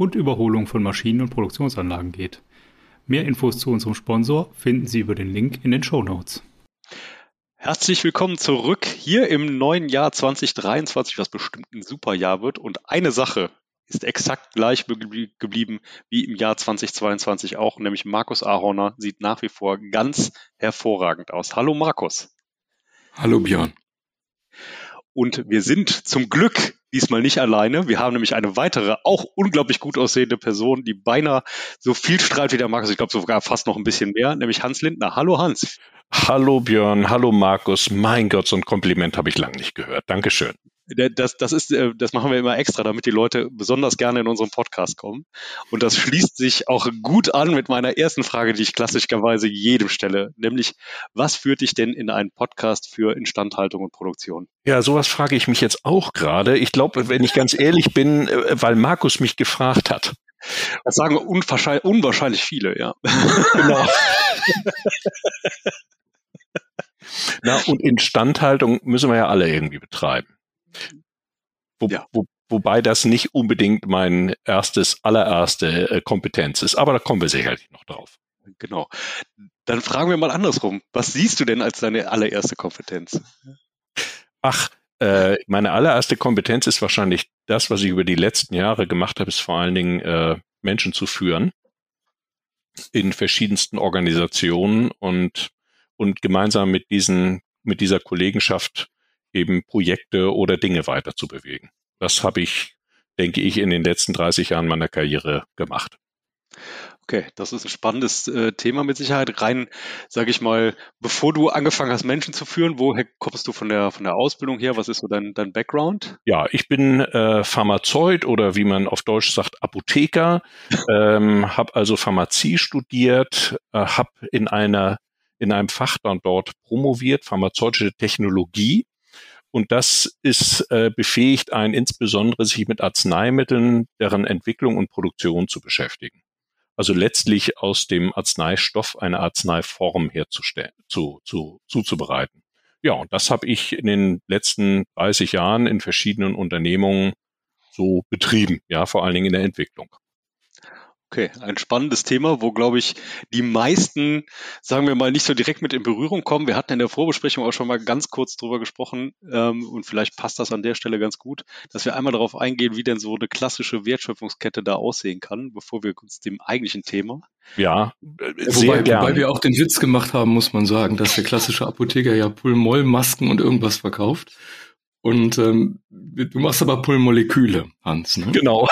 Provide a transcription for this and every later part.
und Überholung von Maschinen und Produktionsanlagen geht. Mehr Infos zu unserem Sponsor finden Sie über den Link in den Show Notes. Herzlich willkommen zurück hier im neuen Jahr 2023, was bestimmt ein super Jahr wird. Und eine Sache ist exakt gleich geblieben wie im Jahr 2022 auch, nämlich Markus Ahorner sieht nach wie vor ganz hervorragend aus. Hallo Markus. Hallo Björn. Und wir sind zum Glück diesmal nicht alleine. Wir haben nämlich eine weitere, auch unglaublich gut aussehende Person, die beinahe so viel strahlt wie der Markus. Ich glaube sogar fast noch ein bisschen mehr, nämlich Hans Lindner. Hallo Hans. Hallo Björn, hallo Markus. Mein Gott, so ein Kompliment habe ich lange nicht gehört. Dankeschön das, das ist, äh, das machen wir immer extra, damit die Leute besonders gerne in unseren Podcast kommen. Und das schließt sich auch gut an mit meiner ersten Frage, die ich klassischerweise jedem stelle, nämlich, was führt dich denn in einen Podcast für Instandhaltung und Produktion? Ja, sowas frage ich mich jetzt auch gerade. Ich glaube, wenn ich ganz ehrlich bin, äh, weil Markus mich gefragt hat. Das sagen unwahrscheinlich, unwahrscheinlich viele, ja. Genau. Na, und Instandhaltung müssen wir ja alle irgendwie betreiben. Wo, ja. wo, wobei das nicht unbedingt mein erstes, allererste äh, Kompetenz ist. Aber da kommen wir sicherlich noch drauf. Genau. Dann fragen wir mal andersrum. Was siehst du denn als deine allererste Kompetenz? Ach, äh, meine allererste Kompetenz ist wahrscheinlich das, was ich über die letzten Jahre gemacht habe, ist vor allen Dingen äh, Menschen zu führen in verschiedensten Organisationen und und gemeinsam mit diesen mit dieser Kollegenschaft eben Projekte oder Dinge weiter zu bewegen. Das habe ich, denke ich, in den letzten 30 Jahren meiner Karriere gemacht. Okay, das ist ein spannendes äh, Thema mit Sicherheit. Rein, sage ich mal, bevor du angefangen hast, Menschen zu führen, woher kommst du von der von der Ausbildung her? Was ist so dein, dein Background? Ja, ich bin äh, Pharmazeut oder wie man auf Deutsch sagt, Apotheker. ähm, habe also Pharmazie studiert, äh, habe in einer in einem Fach dann dort promoviert, pharmazeutische Technologie und das ist äh, befähigt, einen insbesondere sich mit Arzneimitteln, deren Entwicklung und Produktion zu beschäftigen. Also letztlich aus dem Arzneistoff eine Arzneiform herzustellen, zu, zu, zuzubereiten. Ja, und das habe ich in den letzten 30 Jahren in verschiedenen Unternehmungen so betrieben, ja, vor allen Dingen in der Entwicklung. Okay, ein spannendes Thema, wo, glaube ich, die meisten, sagen wir mal, nicht so direkt mit in Berührung kommen. Wir hatten in der Vorbesprechung auch schon mal ganz kurz drüber gesprochen ähm, und vielleicht passt das an der Stelle ganz gut, dass wir einmal darauf eingehen, wie denn so eine klassische Wertschöpfungskette da aussehen kann, bevor wir uns dem eigentlichen Thema. Ja, sehr wobei, wobei wir auch den Witz gemacht haben, muss man sagen, dass der klassische Apotheker ja Pulmoll-Masken und irgendwas verkauft. Und ähm, du machst aber Pulmoleküle, Hans. Ne? Genau.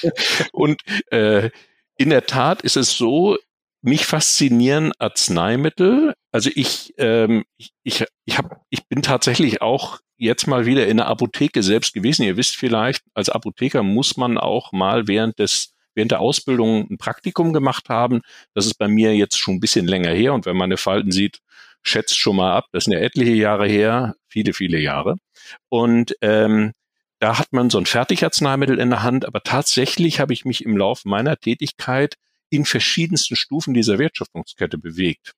und äh, in der Tat ist es so, mich faszinieren Arzneimittel. Also ich, ähm, ich, ich, ich, hab, ich bin tatsächlich auch jetzt mal wieder in der Apotheke selbst gewesen. Ihr wisst vielleicht, als Apotheker muss man auch mal während des während der Ausbildung ein Praktikum gemacht haben. Das ist bei mir jetzt schon ein bisschen länger her. Und wenn man eine Falten sieht, schätzt schon mal ab. Das sind ja etliche Jahre her, viele, viele Jahre. Und ähm, da hat man so ein Fertigarzneimittel in der Hand, aber tatsächlich habe ich mich im Laufe meiner Tätigkeit in verschiedensten Stufen dieser Wertschöpfungskette bewegt.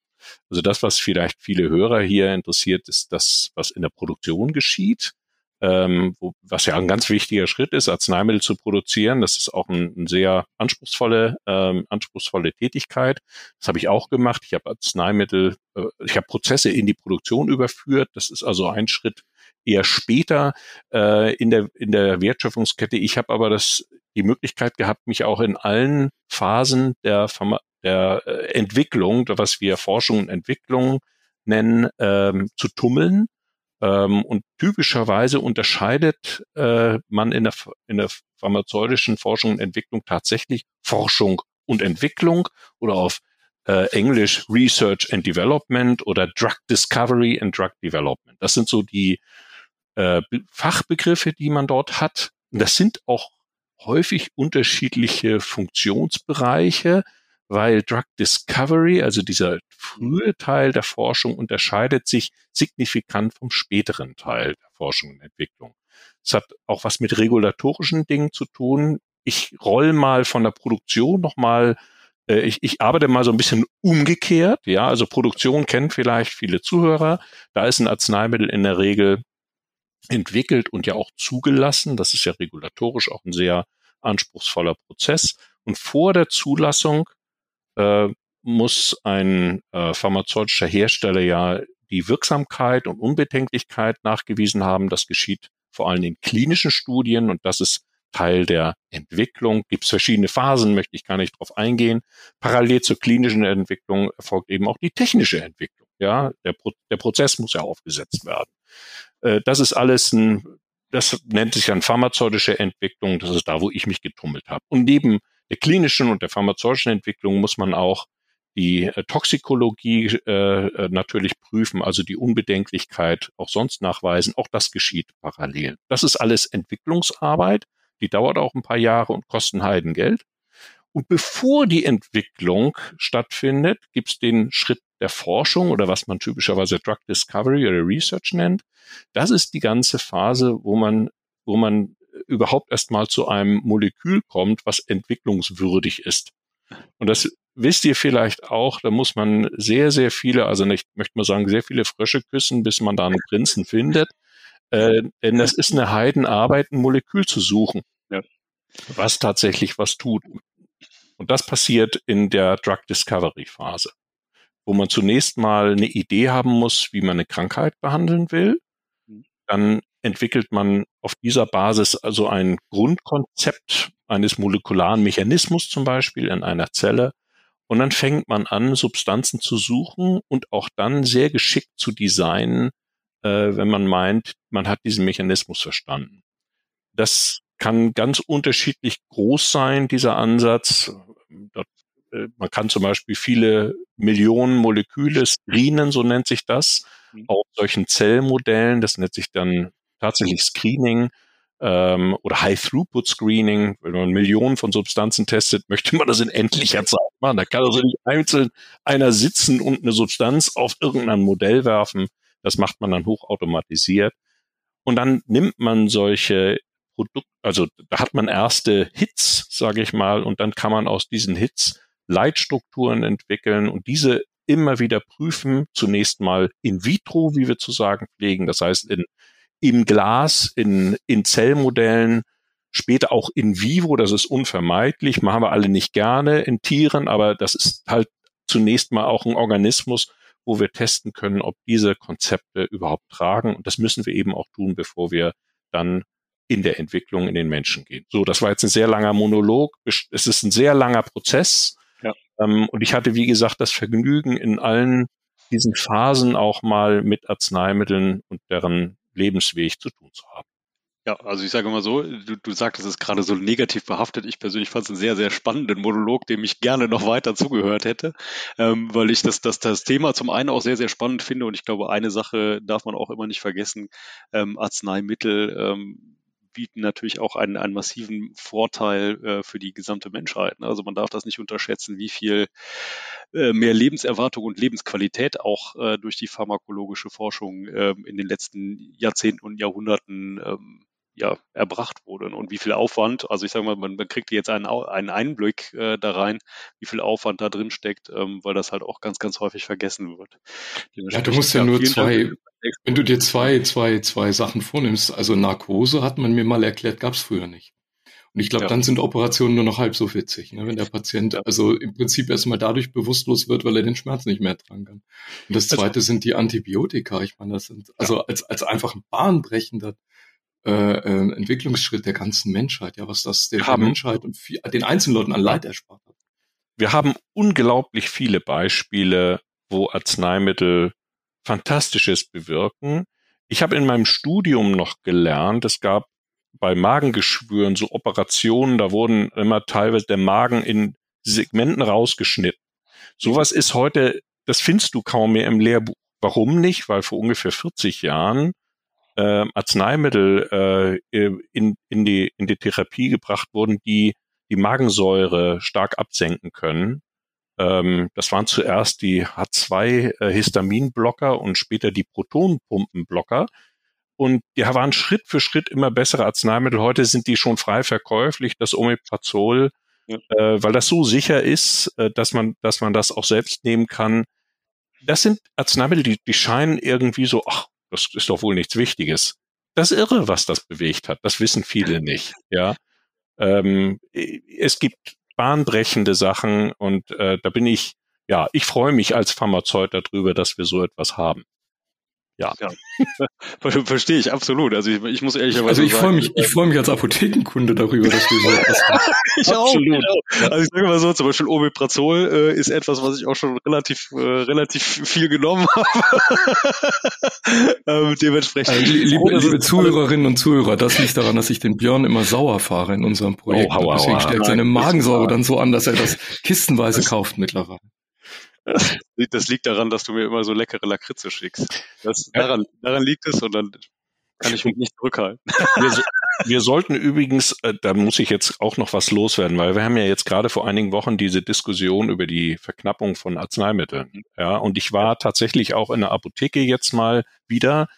Also das, was vielleicht viele Hörer hier interessiert, ist das, was in der Produktion geschieht, ähm, wo, was ja ein ganz wichtiger Schritt ist, Arzneimittel zu produzieren. Das ist auch ein, ein sehr anspruchsvolle, ähm, anspruchsvolle Tätigkeit. Das habe ich auch gemacht. Ich habe Arzneimittel, äh, ich habe Prozesse in die Produktion überführt. Das ist also ein Schritt, eher später äh, in, der, in der Wertschöpfungskette. Ich habe aber das, die Möglichkeit gehabt, mich auch in allen Phasen der, der äh, Entwicklung, was wir Forschung und Entwicklung nennen, ähm, zu tummeln. Ähm, und typischerweise unterscheidet äh, man in der, in der pharmazeutischen Forschung und Entwicklung tatsächlich Forschung und Entwicklung oder auf äh, Englisch Research and Development oder Drug Discovery and Drug Development. Das sind so die äh, Fachbegriffe, die man dort hat. Und das sind auch häufig unterschiedliche Funktionsbereiche, weil Drug Discovery, also dieser frühe Teil der Forschung, unterscheidet sich signifikant vom späteren Teil der Forschung und Entwicklung. Es hat auch was mit regulatorischen Dingen zu tun. Ich roll mal von der Produktion nochmal äh, ich, ich arbeite mal so ein bisschen umgekehrt. Ja, also Produktion kennt vielleicht viele Zuhörer. Da ist ein Arzneimittel in der Regel entwickelt und ja auch zugelassen. Das ist ja regulatorisch auch ein sehr anspruchsvoller Prozess. Und vor der Zulassung äh, muss ein äh, pharmazeutischer Hersteller ja die Wirksamkeit und Unbedenklichkeit nachgewiesen haben. Das geschieht vor allem in klinischen Studien und das ist Teil der Entwicklung. Gibt es verschiedene Phasen, möchte ich gar nicht drauf eingehen. Parallel zur klinischen Entwicklung erfolgt eben auch die technische Entwicklung. Ja, der, Pro der Prozess muss ja aufgesetzt werden. Äh, das ist alles ein, das nennt sich dann pharmazeutische Entwicklung. Das ist da, wo ich mich getummelt habe. Und neben der klinischen und der pharmazeutischen Entwicklung muss man auch die äh, Toxikologie äh, äh, natürlich prüfen, also die Unbedenklichkeit auch sonst nachweisen. Auch das geschieht parallel. Das ist alles Entwicklungsarbeit. Die dauert auch ein paar Jahre und kosten Heidengeld. Und bevor die Entwicklung stattfindet, gibt es den Schritt der Forschung oder was man typischerweise Drug Discovery oder Research nennt. Das ist die ganze Phase, wo man, wo man überhaupt erstmal zu einem Molekül kommt, was entwicklungswürdig ist. Und das wisst ihr vielleicht auch, da muss man sehr, sehr viele, also ich möchte mal sagen, sehr viele Frösche küssen, bis man da einen Prinzen findet. Äh, denn das ist eine Heidenarbeit, ein Molekül zu suchen, ja. was tatsächlich was tut. Und das passiert in der Drug Discovery Phase, wo man zunächst mal eine Idee haben muss, wie man eine Krankheit behandeln will. Mhm. Dann entwickelt man auf dieser Basis also ein Grundkonzept eines molekularen Mechanismus zum Beispiel in einer Zelle. Und dann fängt man an, Substanzen zu suchen und auch dann sehr geschickt zu designen, äh, wenn man meint, man hat diesen Mechanismus verstanden. Das kann ganz unterschiedlich groß sein, dieser Ansatz. Dort, äh, man kann zum Beispiel viele Millionen Moleküle screenen, so nennt sich das, mhm. auf solchen Zellmodellen. Das nennt sich dann tatsächlich Screening ähm, oder High-Throughput-Screening. Wenn man Millionen von Substanzen testet, möchte man das in endlicher Zeit machen. Da kann also nicht einzeln einer sitzen und eine Substanz auf irgendein Modell werfen. Das macht man dann hochautomatisiert. Und dann nimmt man solche Produkte, also da hat man erste Hits, sage ich mal, und dann kann man aus diesen Hits Leitstrukturen entwickeln und diese immer wieder prüfen. Zunächst mal in vitro, wie wir zu sagen pflegen, das heißt in, im Glas, in, in Zellmodellen, später auch in vivo, das ist unvermeidlich, machen wir alle nicht gerne in Tieren, aber das ist halt zunächst mal auch ein Organismus, wo wir testen können, ob diese Konzepte überhaupt tragen. Und das müssen wir eben auch tun, bevor wir dann in der Entwicklung in den Menschen gehen. So, das war jetzt ein sehr langer Monolog. Es ist ein sehr langer Prozess. Ja. Ähm, und ich hatte, wie gesagt, das Vergnügen, in allen diesen Phasen auch mal mit Arzneimitteln und deren Lebensweg zu tun zu haben. Ja, also ich sage mal so, du, du sagtest es gerade so negativ behaftet. Ich persönlich fand es einen sehr, sehr spannenden Monolog, dem ich gerne noch weiter zugehört hätte, ähm, weil ich das, das, das Thema zum einen auch sehr, sehr spannend finde und ich glaube, eine Sache darf man auch immer nicht vergessen, ähm, Arzneimittel ähm, bieten natürlich auch einen, einen massiven Vorteil äh, für die gesamte Menschheit. Ne? Also man darf das nicht unterschätzen, wie viel äh, mehr Lebenserwartung und Lebensqualität auch äh, durch die pharmakologische Forschung äh, in den letzten Jahrzehnten und Jahrhunderten ähm, ja, erbracht wurde und wie viel Aufwand, also ich sage mal, man, man kriegt jetzt einen, einen Einblick äh, da rein, wie viel Aufwand da drin steckt, ähm, weil das halt auch ganz, ganz häufig vergessen wird. Ja, du musst ja nur zwei, wenn du dir zwei, zwei, zwei Sachen vornimmst, also Narkose hat man mir mal erklärt, gab es früher nicht. Und ich glaube, ja. dann sind Operationen nur noch halb so witzig, ne, wenn der Patient also im Prinzip erstmal dadurch bewusstlos wird, weil er den Schmerz nicht mehr tragen kann. Und das also zweite also, sind die Antibiotika. Ich meine, das sind also als, als einfach ein bahnbrechender äh, äh, Entwicklungsschritt der ganzen Menschheit, ja, was das der, der Menschheit und viel, den einzelnen Leuten an Leid erspart hat. Wir haben unglaublich viele Beispiele, wo Arzneimittel Fantastisches bewirken. Ich habe in meinem Studium noch gelernt, es gab bei Magengeschwüren so Operationen, da wurden immer teilweise der Magen in Segmenten rausgeschnitten. Sowas ist heute, das findest du kaum mehr im Lehrbuch. Warum nicht? Weil vor ungefähr 40 Jahren äh, Arzneimittel äh, in, in, die, in die Therapie gebracht wurden, die die Magensäure stark absenken können. Ähm, das waren zuerst die H2-Histaminblocker äh, und später die Protonpumpenblocker. Und die waren Schritt für Schritt immer bessere Arzneimittel. Heute sind die schon frei verkäuflich. Das Omeprazol, ja. äh, weil das so sicher ist, äh, dass man, dass man das auch selbst nehmen kann. Das sind Arzneimittel, die, die scheinen irgendwie so, ach, das ist doch wohl nichts Wichtiges. Das irre, was das bewegt hat. Das wissen viele nicht. Ja, ähm, es gibt bahnbrechende Sachen und äh, da bin ich, ja, ich freue mich als Pharmazeut darüber, dass wir so etwas haben. Ja. ja. Verstehe ich absolut. Also ich, ich muss ehrlicherweise Also ich freue mich, ich freue mich als Apothekenkunde darüber, dass wir so etwas haben. ich absolut. auch. Also ich sage mal so, zum Beispiel Omeprazol äh, ist etwas, was ich auch schon relativ äh, relativ viel genommen habe. ähm, dementsprechend. Also, liebe, liebe Zuhörerinnen und Zuhörer, das liegt daran, dass ich den Björn immer sauer fahre in unserem Projekt. Oh, hau, Deswegen hau, stellt seine Magensäure dann so an, dass er das kistenweise kauft mittlerweile. Das liegt daran, dass du mir immer so leckere Lakritze schickst. Das, daran, daran liegt es und dann kann ich mich nicht zurückhalten. Wir, so, wir sollten übrigens, äh, da muss ich jetzt auch noch was loswerden, weil wir haben ja jetzt gerade vor einigen Wochen diese Diskussion über die Verknappung von Arzneimitteln. Ja, und ich war tatsächlich auch in der Apotheke jetzt mal wieder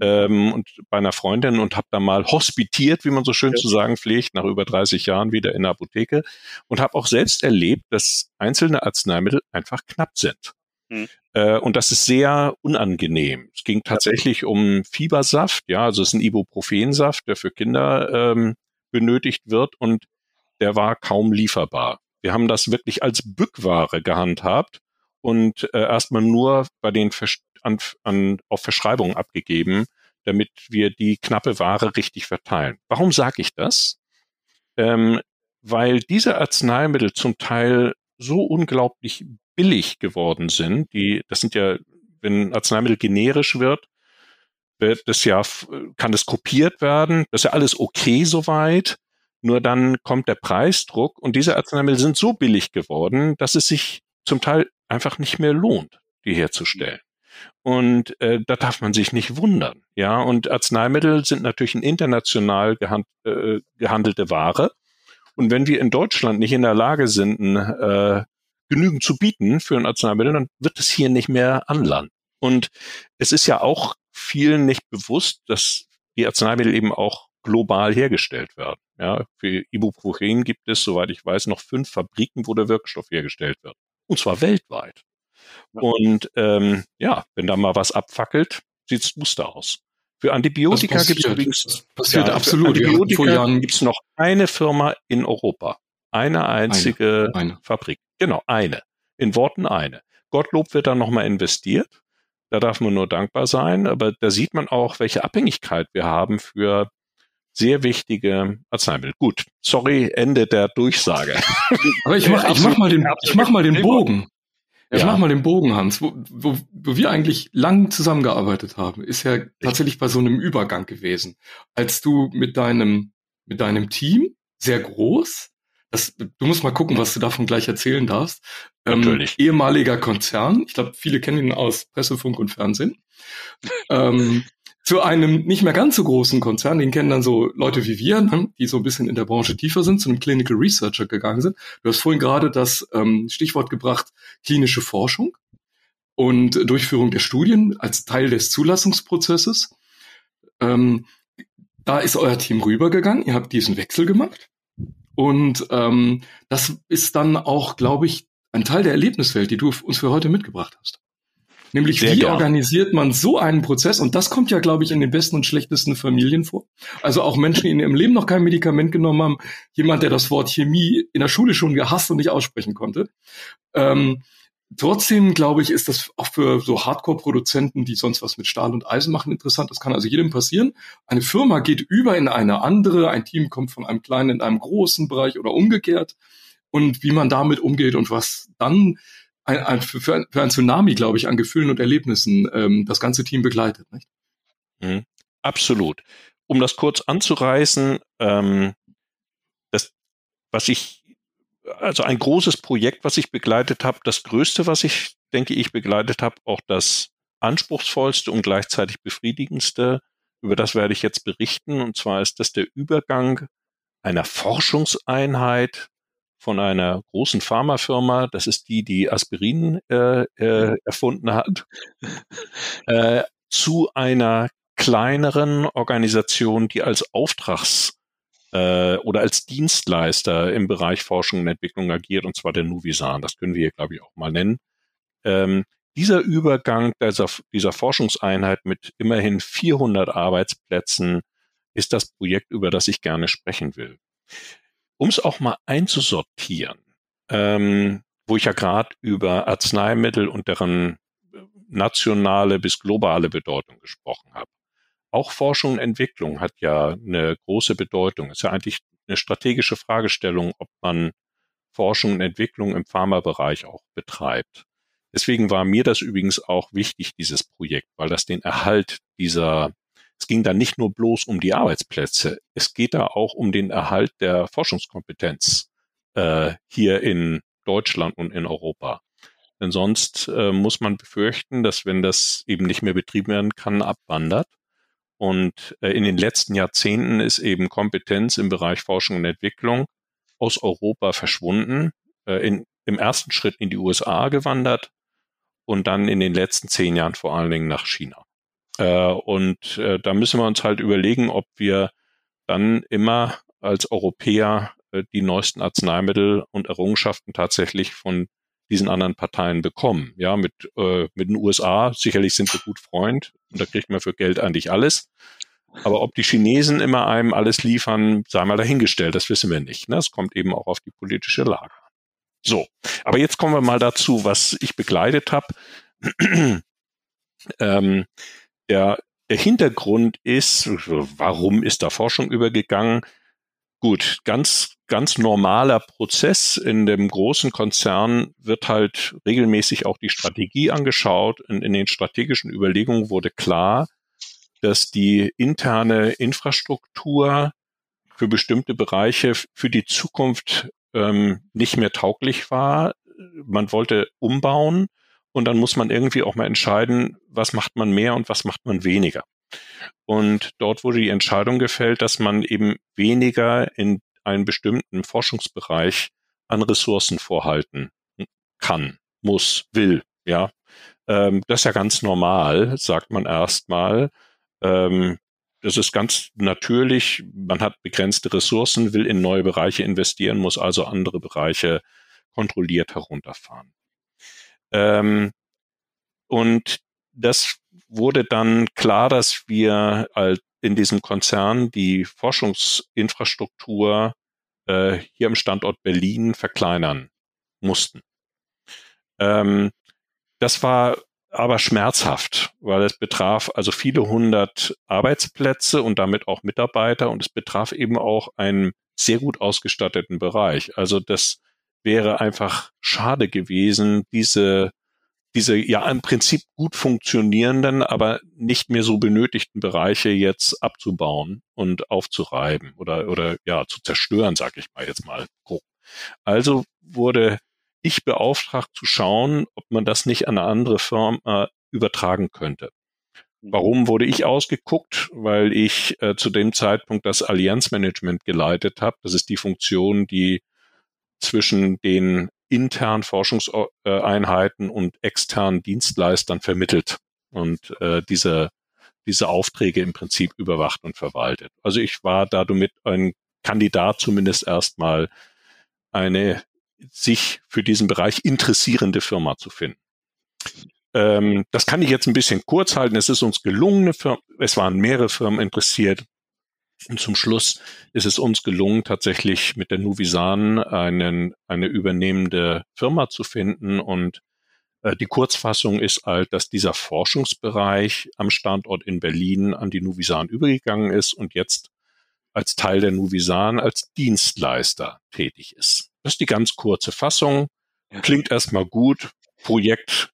ähm, und bei einer Freundin und habe da mal hospitiert, wie man so schön ja. zu sagen pflegt, nach über 30 Jahren wieder in der Apotheke und habe auch selbst erlebt, dass einzelne Arzneimittel einfach knapp sind. Hm. Äh, und das ist sehr unangenehm. Es ging tatsächlich um Fiebersaft, ja, also es ist ein Ibuprofensaft, der für Kinder ähm, benötigt wird und der war kaum lieferbar. Wir haben das wirklich als Bückware gehandhabt und äh, erstmal nur bei den an, an, auf Verschreibungen abgegeben, damit wir die knappe Ware richtig verteilen. Warum sage ich das? Ähm, weil diese Arzneimittel zum Teil so unglaublich billig geworden sind. Die, das sind ja, wenn Arzneimittel generisch wird, wird das ja, kann das kopiert werden. Das ist ja alles okay soweit. Nur dann kommt der Preisdruck und diese Arzneimittel sind so billig geworden, dass es sich zum Teil einfach nicht mehr lohnt, die herzustellen. Und äh, da darf man sich nicht wundern. Ja, und Arzneimittel sind natürlich eine international gehand, äh, gehandelte Ware. Und wenn wir in Deutschland nicht in der Lage sind, äh, genügend zu bieten für ein Arzneimittel, dann wird es hier nicht mehr anlanden. Und es ist ja auch vielen nicht bewusst, dass die Arzneimittel eben auch global hergestellt werden. Ja, für Ibuprofen gibt es, soweit ich weiß, noch fünf Fabriken, wo der Wirkstoff hergestellt wird. Und zwar weltweit. Und ähm, ja, wenn da mal was abfackelt, sieht's duster aus. Für Antibiotika gibt es übrigens passiert ja, absolut. Antibiotika ja, gibt es noch eine Firma in Europa. Eine einzige eine, eine. Fabrik. Genau, eine. In Worten eine. Gottlob wird da nochmal investiert. Da darf man nur dankbar sein. Aber da sieht man auch, welche Abhängigkeit wir haben für sehr wichtige Arzneimittel. Gut, sorry, Ende der Durchsage. Aber ich mach, ich mach mal den, ich mach mal den Bogen. Ich ja. mach mal den Bogen, Hans. Wo, wo, wo wir eigentlich lang zusammengearbeitet haben, ist ja tatsächlich bei so einem Übergang gewesen. Als du mit deinem, mit deinem Team, sehr groß, das, du musst mal gucken, was du davon gleich erzählen darfst. Ähm, Natürlich. ehemaliger Konzern, ich glaube, viele kennen ihn aus Pressefunk und Fernsehen. ähm, zu einem nicht mehr ganz so großen Konzern, den kennen dann so Leute wie wir, ne, die so ein bisschen in der Branche tiefer sind, zu einem Clinical Researcher gegangen sind. Du hast vorhin gerade das ähm, Stichwort gebracht, klinische Forschung und Durchführung der Studien als Teil des Zulassungsprozesses. Ähm, da ist euer Team rübergegangen, ihr habt diesen Wechsel gemacht. Und ähm, das ist dann auch, glaube ich, ein Teil der Erlebniswelt, die du uns für heute mitgebracht hast. Nämlich, Sehr wie gern. organisiert man so einen Prozess? Und das kommt ja, glaube ich, in den besten und schlechtesten Familien vor. Also auch Menschen, die in ihrem Leben noch kein Medikament genommen haben. Jemand, der das Wort Chemie in der Schule schon gehasst und nicht aussprechen konnte. Ähm, trotzdem, glaube ich, ist das auch für so Hardcore-Produzenten, die sonst was mit Stahl und Eisen machen, interessant. Das kann also jedem passieren. Eine Firma geht über in eine andere. Ein Team kommt von einem kleinen in einem großen Bereich oder umgekehrt. Und wie man damit umgeht und was dann ein, ein, für, ein, für ein Tsunami, glaube ich, an Gefühlen und Erlebnissen ähm, das ganze Team begleitet. Nicht? Mhm. Absolut. Um das kurz anzureißen, ähm, das, was ich, also ein großes Projekt, was ich begleitet habe, das größte, was ich, denke ich, begleitet habe, auch das anspruchsvollste und gleichzeitig befriedigendste. Über das werde ich jetzt berichten. Und zwar ist das der Übergang einer Forschungseinheit von einer großen Pharmafirma, das ist die, die Aspirin äh, äh, erfunden hat, äh, zu einer kleineren Organisation, die als Auftrags- äh, oder als Dienstleister im Bereich Forschung und Entwicklung agiert, und zwar der Nuvisan. Das können wir hier, glaube ich, auch mal nennen. Ähm, dieser Übergang dieser, dieser Forschungseinheit mit immerhin 400 Arbeitsplätzen ist das Projekt, über das ich gerne sprechen will. Um es auch mal einzusortieren, ähm, wo ich ja gerade über Arzneimittel und deren äh, nationale bis globale Bedeutung gesprochen habe. Auch Forschung und Entwicklung hat ja eine große Bedeutung. Es ist ja eigentlich eine strategische Fragestellung, ob man Forschung und Entwicklung im Pharmabereich auch betreibt. Deswegen war mir das übrigens auch wichtig, dieses Projekt, weil das den Erhalt dieser, es ging da nicht nur bloß um die Arbeitsplätze, es geht da auch um den Erhalt der Forschungskompetenz äh, hier in Deutschland und in Europa. Denn sonst äh, muss man befürchten, dass wenn das eben nicht mehr betrieben werden kann, abwandert. Und äh, in den letzten Jahrzehnten ist eben Kompetenz im Bereich Forschung und Entwicklung aus Europa verschwunden, äh, in, im ersten Schritt in die USA gewandert und dann in den letzten zehn Jahren vor allen Dingen nach China. Äh, und da müssen wir uns halt überlegen, ob wir dann immer als Europäer die neuesten Arzneimittel und Errungenschaften tatsächlich von diesen anderen Parteien bekommen. Ja, mit, äh, mit den USA sicherlich sind wir gut Freund und da kriegt man für Geld eigentlich alles. Aber ob die Chinesen immer einem alles liefern, sei mal dahingestellt, das wissen wir nicht. Ne? Es kommt eben auch auf die politische Lage. So, aber jetzt kommen wir mal dazu, was ich begleitet habe. ähm, der, der Hintergrund ist, warum ist da Forschung übergegangen? Gut, ganz, ganz normaler Prozess. In dem großen Konzern wird halt regelmäßig auch die Strategie angeschaut. Und in den strategischen Überlegungen wurde klar, dass die interne Infrastruktur für bestimmte Bereiche für die Zukunft ähm, nicht mehr tauglich war. Man wollte umbauen und dann muss man irgendwie auch mal entscheiden, was macht man mehr und was macht man weniger. Und dort wurde die Entscheidung gefällt, dass man eben weniger in einen bestimmten Forschungsbereich an Ressourcen vorhalten kann, muss, will. Ja, ähm, das ist ja ganz normal, sagt man erstmal. Ähm, das ist ganz natürlich. Man hat begrenzte Ressourcen, will in neue Bereiche investieren, muss also andere Bereiche kontrolliert herunterfahren. Ähm, und das wurde dann klar, dass wir in diesem Konzern die Forschungsinfrastruktur äh, hier im Standort Berlin verkleinern mussten. Ähm, das war aber schmerzhaft, weil es betraf also viele hundert Arbeitsplätze und damit auch Mitarbeiter und es betraf eben auch einen sehr gut ausgestatteten Bereich. Also das wäre einfach schade gewesen, diese diese ja im Prinzip gut funktionierenden, aber nicht mehr so benötigten Bereiche jetzt abzubauen und aufzureiben oder oder ja zu zerstören, sag ich mal jetzt mal. Also wurde ich beauftragt zu schauen, ob man das nicht an eine andere Firma äh, übertragen könnte. Mhm. Warum wurde ich ausgeguckt? Weil ich äh, zu dem Zeitpunkt das Allianzmanagement geleitet habe. Das ist die Funktion, die zwischen den internen Forschungseinheiten und externen Dienstleistern vermittelt und äh, diese, diese Aufträge im Prinzip überwacht und verwaltet. Also ich war damit ein Kandidat zumindest erstmal eine sich für diesen Bereich interessierende Firma zu finden. Ähm, das kann ich jetzt ein bisschen kurz halten. Es ist uns gelungen, es waren mehrere Firmen interessiert. Und zum Schluss ist es uns gelungen, tatsächlich mit der Nuvisan einen, eine übernehmende Firma zu finden. Und äh, die Kurzfassung ist halt, dass dieser Forschungsbereich am Standort in Berlin an die Nuvisan übergegangen ist und jetzt als Teil der Nuvisan als Dienstleister tätig ist. Das ist die ganz kurze Fassung. Klingt erstmal gut. Projekt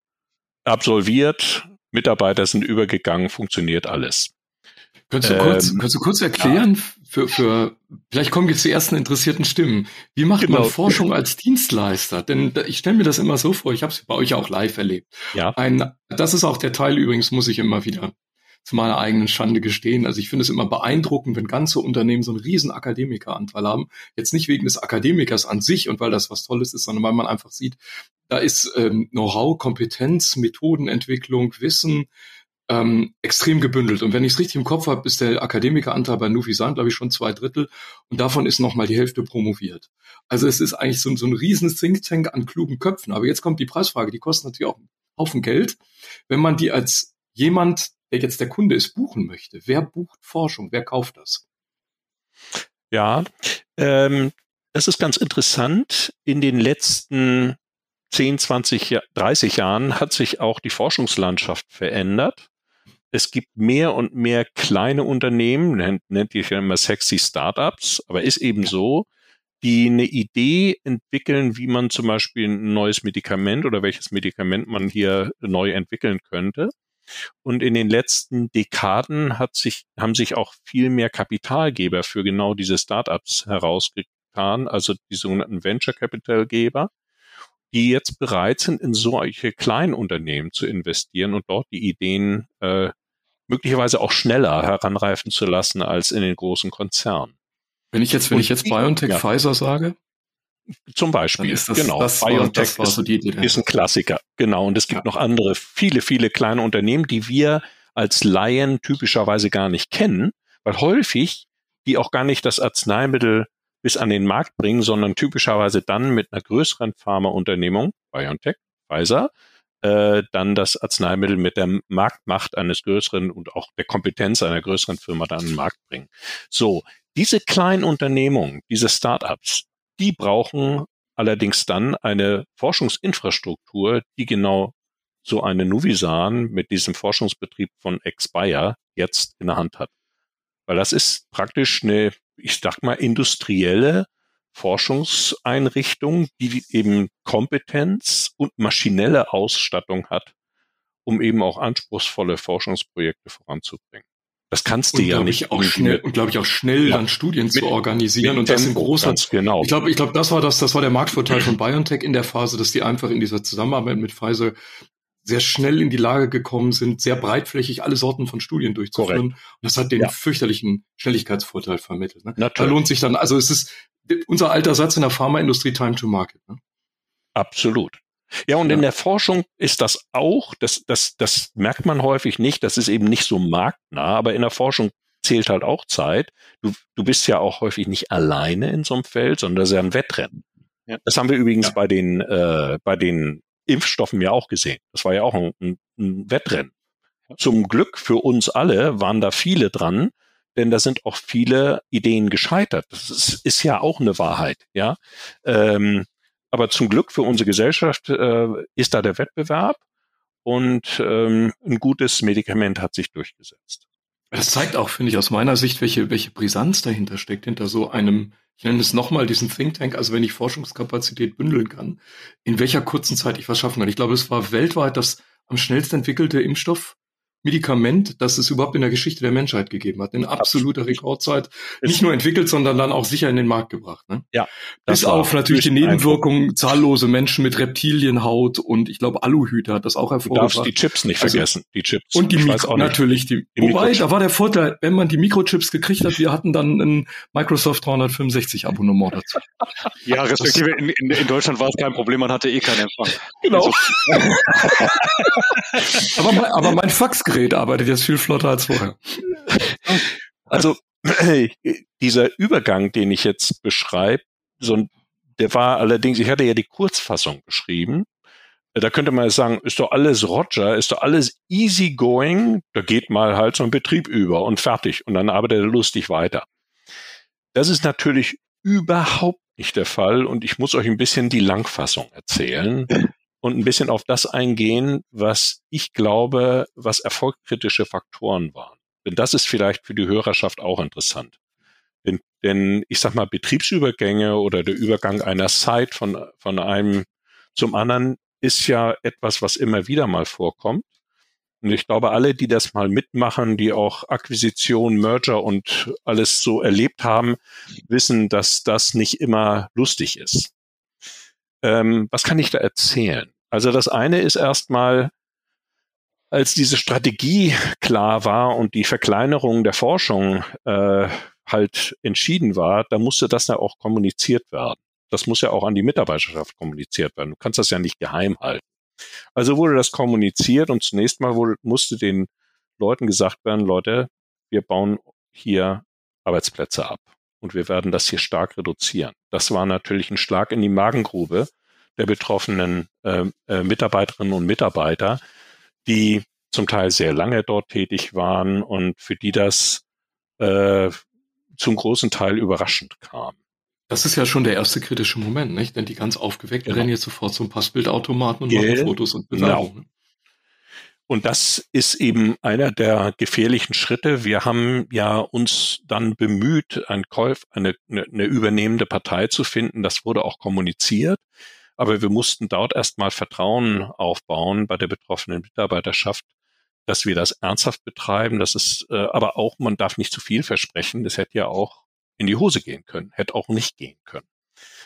absolviert. Mitarbeiter sind übergegangen. Funktioniert alles. Könntest du, kurz, ähm, könntest du kurz erklären, ja. für, für, vielleicht kommen jetzt die ersten interessierten Stimmen. Wie macht genau. man Forschung als Dienstleister? Denn ich stelle mir das immer so vor, ich habe es bei euch auch live erlebt. Ja. Ein, das ist auch der Teil übrigens, muss ich immer wieder zu meiner eigenen Schande gestehen. Also ich finde es immer beeindruckend, wenn ganze Unternehmen so einen riesen Akademikeranteil haben. Jetzt nicht wegen des Akademikers an sich und weil das was Tolles ist, sondern weil man einfach sieht, da ist ähm, Know-how, Kompetenz, Methodenentwicklung, Wissen, ähm, extrem gebündelt. Und wenn ich es richtig im Kopf habe, ist der Akademikeranteil bei Nufisan, glaube ich, schon zwei Drittel. Und davon ist nochmal die Hälfte promoviert. Also es ist eigentlich so, so ein riesen Think Tank an klugen Köpfen. Aber jetzt kommt die Preisfrage. Die kostet natürlich auch einen Haufen Geld. Wenn man die als jemand, der jetzt der Kunde ist, buchen möchte, wer bucht Forschung? Wer kauft das? Ja, ähm, das ist ganz interessant. In den letzten 10, 20, 30 Jahren hat sich auch die Forschungslandschaft verändert es gibt mehr und mehr kleine Unternehmen, nennt, nennt ich ja immer sexy Startups, aber ist eben so, die eine Idee entwickeln, wie man zum Beispiel ein neues Medikament oder welches Medikament man hier neu entwickeln könnte. Und in den letzten Dekaden hat sich, haben sich auch viel mehr Kapitalgeber für genau diese Startups herausgetan, also die sogenannten Venture Capital Geber, die jetzt bereit sind, in solche Kleinunternehmen zu investieren und dort die Ideen äh, möglicherweise auch schneller heranreifen zu lassen als in den großen Konzernen. Wenn ich jetzt, wenn ich jetzt BioNTech ja. Pfizer sage, zum Beispiel, ist das, genau. Das BioNTech war, war so ist, ist, ein Klassiker. Genau. Und es gibt ja. noch andere, viele, viele kleine Unternehmen, die wir als Laien typischerweise gar nicht kennen, weil häufig die auch gar nicht das Arzneimittel bis an den Markt bringen, sondern typischerweise dann mit einer größeren Pharmaunternehmung, BioNTech, Pfizer, äh, dann das Arzneimittel mit der Marktmacht eines größeren und auch der Kompetenz einer größeren Firma dann an den Markt bringen. So, diese kleinen Unternehmungen, diese Startups, die brauchen allerdings dann eine Forschungsinfrastruktur, die genau so eine Nuvisan mit diesem Forschungsbetrieb von Expire jetzt in der Hand hat. Weil das ist praktisch eine, ich sag mal, industrielle Forschungseinrichtung, die eben Kompetenz und maschinelle Ausstattung hat, um eben auch anspruchsvolle Forschungsprojekte voranzubringen. Das kannst du und, ja nicht auch schnell und glaube ich auch schnell ja, dann Studien zu organisieren und das in großer genau. Ich glaube, ich glaube, das war das, das war der Marktvorteil von BioNTech in der Phase, dass die einfach in dieser Zusammenarbeit mit Pfizer sehr schnell in die Lage gekommen sind, sehr breitflächig alle Sorten von Studien durchzuführen. Korrekt. Und das hat den ja. fürchterlichen Schnelligkeitsvorteil vermittelt. Ne? Da lohnt sich dann, also es ist unser alter Satz in der Pharmaindustrie, Time to Market. Ne? Absolut. Ja, und ja. in der Forschung ist das auch, das, das, das merkt man häufig nicht, das ist eben nicht so marktnah, aber in der Forschung zählt halt auch Zeit. Du, du bist ja auch häufig nicht alleine in so einem Feld, sondern das ist ja ein Wettrennen. Ja. Das haben wir übrigens ja. bei den, äh, bei den Impfstoffen ja auch gesehen. Das war ja auch ein, ein, ein Wettrennen. Zum Glück für uns alle waren da viele dran, denn da sind auch viele Ideen gescheitert. Das ist, ist ja auch eine Wahrheit, ja. Ähm, aber zum Glück für unsere Gesellschaft äh, ist da der Wettbewerb und ähm, ein gutes Medikament hat sich durchgesetzt. Das zeigt auch, finde ich, aus meiner Sicht, welche, welche Brisanz dahinter steckt, hinter so einem, ich nenne es nochmal diesen Think Tank, also wenn ich Forschungskapazität bündeln kann, in welcher kurzen Zeit ich was schaffen kann. Ich glaube, es war weltweit das am schnellst entwickelte Impfstoff Medikament, das es überhaupt in der Geschichte der Menschheit gegeben hat. In absoluter Rekordzeit. Nicht nur entwickelt, sondern dann auch sicher in den Markt gebracht. Ne? Ja. Bis auf natürlich die Nebenwirkungen, zahllose Menschen mit Reptilienhaut und ich glaube Aluhüte hat das auch hervorgebracht. Du darfst die Chips nicht also, vergessen. Die Chips. Und die Mikro, natürlich. Die, die wobei, da war der Vorteil, wenn man die Mikrochips gekriegt hat, wir hatten dann ein Microsoft 365 Abonnement dazu. Ja, respektive in, in, in Deutschland war es kein Problem, man hatte eh keinen Empfang. Genau. Also. aber, mein, aber mein Faxgerät arbeitet jetzt viel flotter als vorher. Also dieser Übergang, den ich jetzt beschreibe, so, der war allerdings, ich hatte ja die Kurzfassung geschrieben. Da könnte man sagen, ist doch alles Roger, ist doch alles easy going, da geht mal halt so ein Betrieb über und fertig und dann arbeitet er lustig weiter. Das ist natürlich überhaupt nicht der Fall und ich muss euch ein bisschen die Langfassung erzählen und ein bisschen auf das eingehen, was ich glaube, was erfolgkritische Faktoren waren. Denn das ist vielleicht für die Hörerschaft auch interessant. Denn, denn ich sag mal, Betriebsübergänge oder der Übergang einer Site von, von einem zum anderen ist ja etwas, was immer wieder mal vorkommt. Und ich glaube, alle, die das mal mitmachen, die auch Akquisition, Merger und alles so erlebt haben, wissen, dass das nicht immer lustig ist. Ähm, was kann ich da erzählen? Also das eine ist erstmal, als diese Strategie klar war und die Verkleinerung der Forschung äh, halt entschieden war, da musste das ja auch kommuniziert werden. Das muss ja auch an die Mitarbeiterschaft kommuniziert werden. Du kannst das ja nicht geheim halten. Also wurde das kommuniziert und zunächst mal wurde, musste den Leuten gesagt werden, Leute, wir bauen hier Arbeitsplätze ab und wir werden das hier stark reduzieren. Das war natürlich ein Schlag in die Magengrube der betroffenen äh, äh, Mitarbeiterinnen und Mitarbeiter, die zum Teil sehr lange dort tätig waren und für die das äh, zum großen Teil überraschend kam. Das ist ja schon der erste kritische Moment, nicht? Denn die ganz aufgeweckt genau. rennen jetzt sofort zum Passbildautomaten und Gel machen Fotos und Bewerbungen. Genau. Und das ist eben einer der gefährlichen Schritte. Wir haben ja uns dann bemüht, ein Käuf, eine, eine übernehmende Partei zu finden. Das wurde auch kommuniziert. Aber wir mussten dort erstmal Vertrauen aufbauen bei der betroffenen Mitarbeiterschaft, dass wir das ernsthaft betreiben. Das ist äh, aber auch, man darf nicht zu viel versprechen. Das hätte ja auch in die Hose gehen können, hätte auch nicht gehen können.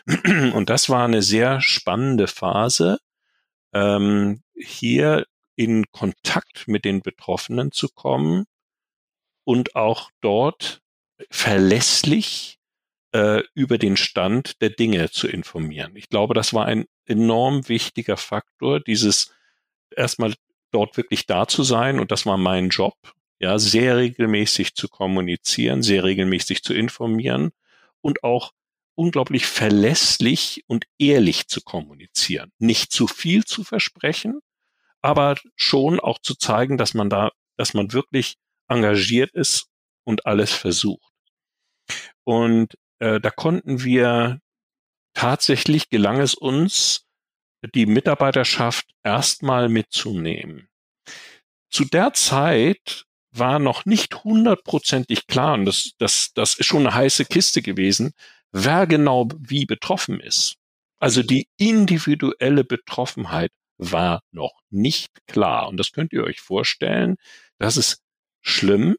Und das war eine sehr spannende Phase, ähm, hier in Kontakt mit den Betroffenen zu kommen und auch dort verlässlich äh, über den Stand der Dinge zu informieren. Ich glaube, das war ein enorm wichtiger Faktor, dieses erstmal dort wirklich da zu sein und das war mein Job, ja, sehr regelmäßig zu kommunizieren, sehr regelmäßig zu informieren und auch unglaublich verlässlich und ehrlich zu kommunizieren. Nicht zu viel zu versprechen, aber schon auch zu zeigen, dass man da, dass man wirklich engagiert ist und alles versucht. Und äh, da konnten wir tatsächlich gelang es uns, die Mitarbeiterschaft erstmal mitzunehmen. Zu der Zeit war noch nicht hundertprozentig klar, und das, das, das ist schon eine heiße Kiste gewesen, wer genau wie betroffen ist. Also die individuelle Betroffenheit war noch nicht klar. Und das könnt ihr euch vorstellen, das ist schlimm,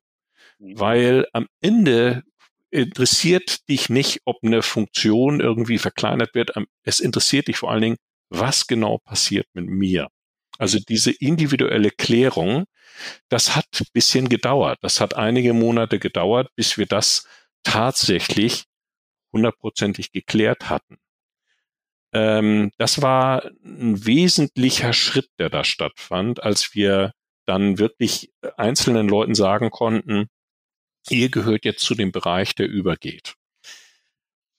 mhm. weil am Ende interessiert dich nicht, ob eine Funktion irgendwie verkleinert wird. Es interessiert dich vor allen Dingen, was genau passiert mit mir. Also diese individuelle Klärung, das hat ein bisschen gedauert. Das hat einige Monate gedauert, bis wir das tatsächlich hundertprozentig geklärt hatten. Ähm, das war ein wesentlicher Schritt, der da stattfand, als wir dann wirklich einzelnen Leuten sagen konnten, ihr gehört jetzt zu dem Bereich, der übergeht.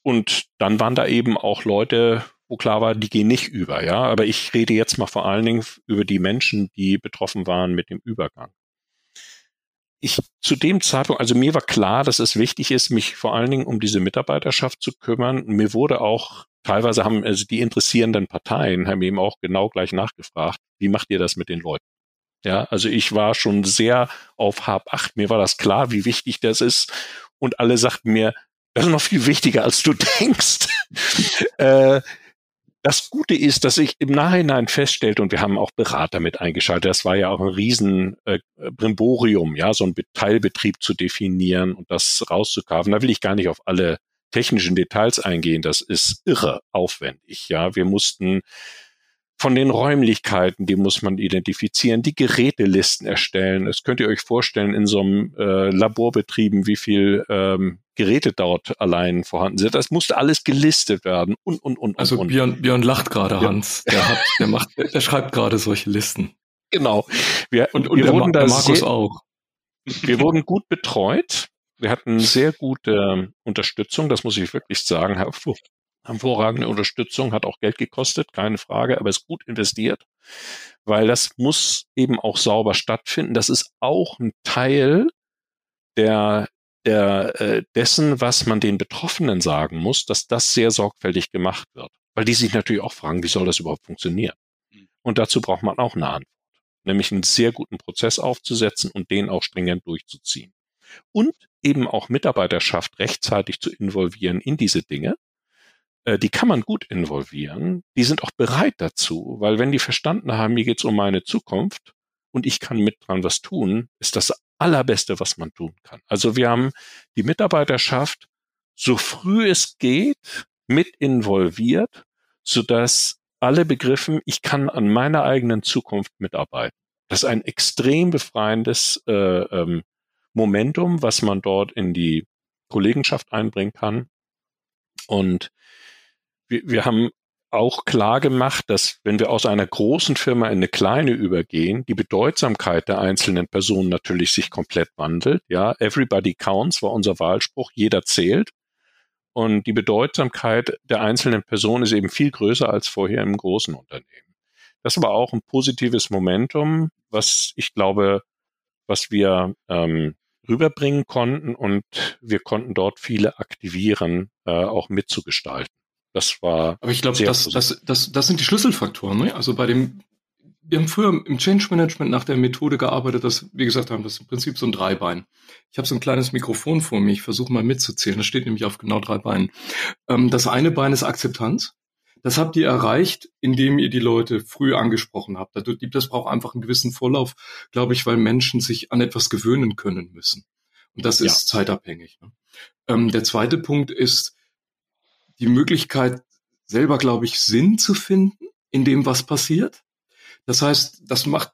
Und dann waren da eben auch Leute, wo klar war, die gehen nicht über, ja. Aber ich rede jetzt mal vor allen Dingen über die Menschen, die betroffen waren mit dem Übergang. Ich zu dem Zeitpunkt, also mir war klar, dass es wichtig ist, mich vor allen Dingen um diese Mitarbeiterschaft zu kümmern. Mir wurde auch teilweise haben also die interessierenden Parteien haben eben auch genau gleich nachgefragt, wie macht ihr das mit den Leuten? Ja, also ich war schon sehr auf Hab 8. Mir war das klar, wie wichtig das ist. Und alle sagten mir, das ist noch viel wichtiger, als du denkst. äh, das Gute ist, dass ich im Nachhinein feststellte, und wir haben auch Berater mit eingeschaltet, das war ja auch ein riesen äh, Brimborium, ja, so ein Teilbetrieb zu definieren und das rauszukaufen. Da will ich gar nicht auf alle technischen Details eingehen. Das ist irre aufwendig, ja. Wir mussten von den Räumlichkeiten, die muss man identifizieren, die Gerätelisten erstellen. Das könnt ihr euch vorstellen in so einem äh, Laborbetrieben, wie viel ähm, Geräte dort allein vorhanden sind. Das musste alles gelistet werden und und und. Also und, Björn, Björn lacht gerade, ja. Hans. Der hat, der macht, der schreibt gerade solche Listen. Genau. Wir, und, und wir wurden der Markus sehr, auch. Wir wurden gut betreut. Wir hatten sehr gute Unterstützung, das muss ich wirklich sagen hervorragende Unterstützung, hat auch Geld gekostet, keine Frage, aber ist gut investiert, weil das muss eben auch sauber stattfinden. Das ist auch ein Teil der, der äh, dessen, was man den Betroffenen sagen muss, dass das sehr sorgfältig gemacht wird, weil die sich natürlich auch fragen, wie soll das überhaupt funktionieren? Mhm. Und dazu braucht man auch eine Antwort, nämlich einen sehr guten Prozess aufzusetzen und den auch stringent durchzuziehen. Und eben auch Mitarbeiterschaft rechtzeitig zu involvieren in diese Dinge, die kann man gut involvieren. Die sind auch bereit dazu, weil wenn die verstanden haben, mir geht's um meine Zukunft und ich kann mit dran was tun, ist das allerbeste, was man tun kann. Also wir haben die Mitarbeiterschaft so früh es geht mit involviert, so dass alle begriffen, ich kann an meiner eigenen Zukunft mitarbeiten. Das ist ein extrem befreiendes äh, ähm, Momentum, was man dort in die Kollegenschaft einbringen kann. Und wir, wir haben auch klar gemacht, dass wenn wir aus einer großen Firma in eine kleine übergehen, die Bedeutsamkeit der einzelnen Personen natürlich sich komplett wandelt. Ja, everybody counts war unser Wahlspruch, jeder zählt. Und die Bedeutsamkeit der einzelnen Person ist eben viel größer als vorher im großen Unternehmen. Das war auch ein positives Momentum, was ich glaube, was wir ähm, rüberbringen konnten und wir konnten dort viele aktivieren, äh, auch mitzugestalten. Das war. Aber ich glaube, das, das, das, das sind die Schlüsselfaktoren. Ne? Also bei dem, wir haben früher im Change Management nach der Methode gearbeitet, dass, wie gesagt haben, das ist im Prinzip so ein Dreibein. Ich habe so ein kleines Mikrofon vor mir, ich versuche mal mitzuzählen. Das steht nämlich auf genau drei Beinen. Ähm, das eine Bein ist Akzeptanz. Das habt ihr erreicht, indem ihr die Leute früh angesprochen habt. Das braucht einfach einen gewissen Vorlauf, glaube ich, weil Menschen sich an etwas gewöhnen können müssen. Und das ist ja. zeitabhängig. Ne? Ähm, der zweite Punkt ist die Möglichkeit, selber, glaube ich, Sinn zu finden in dem, was passiert. Das heißt, das macht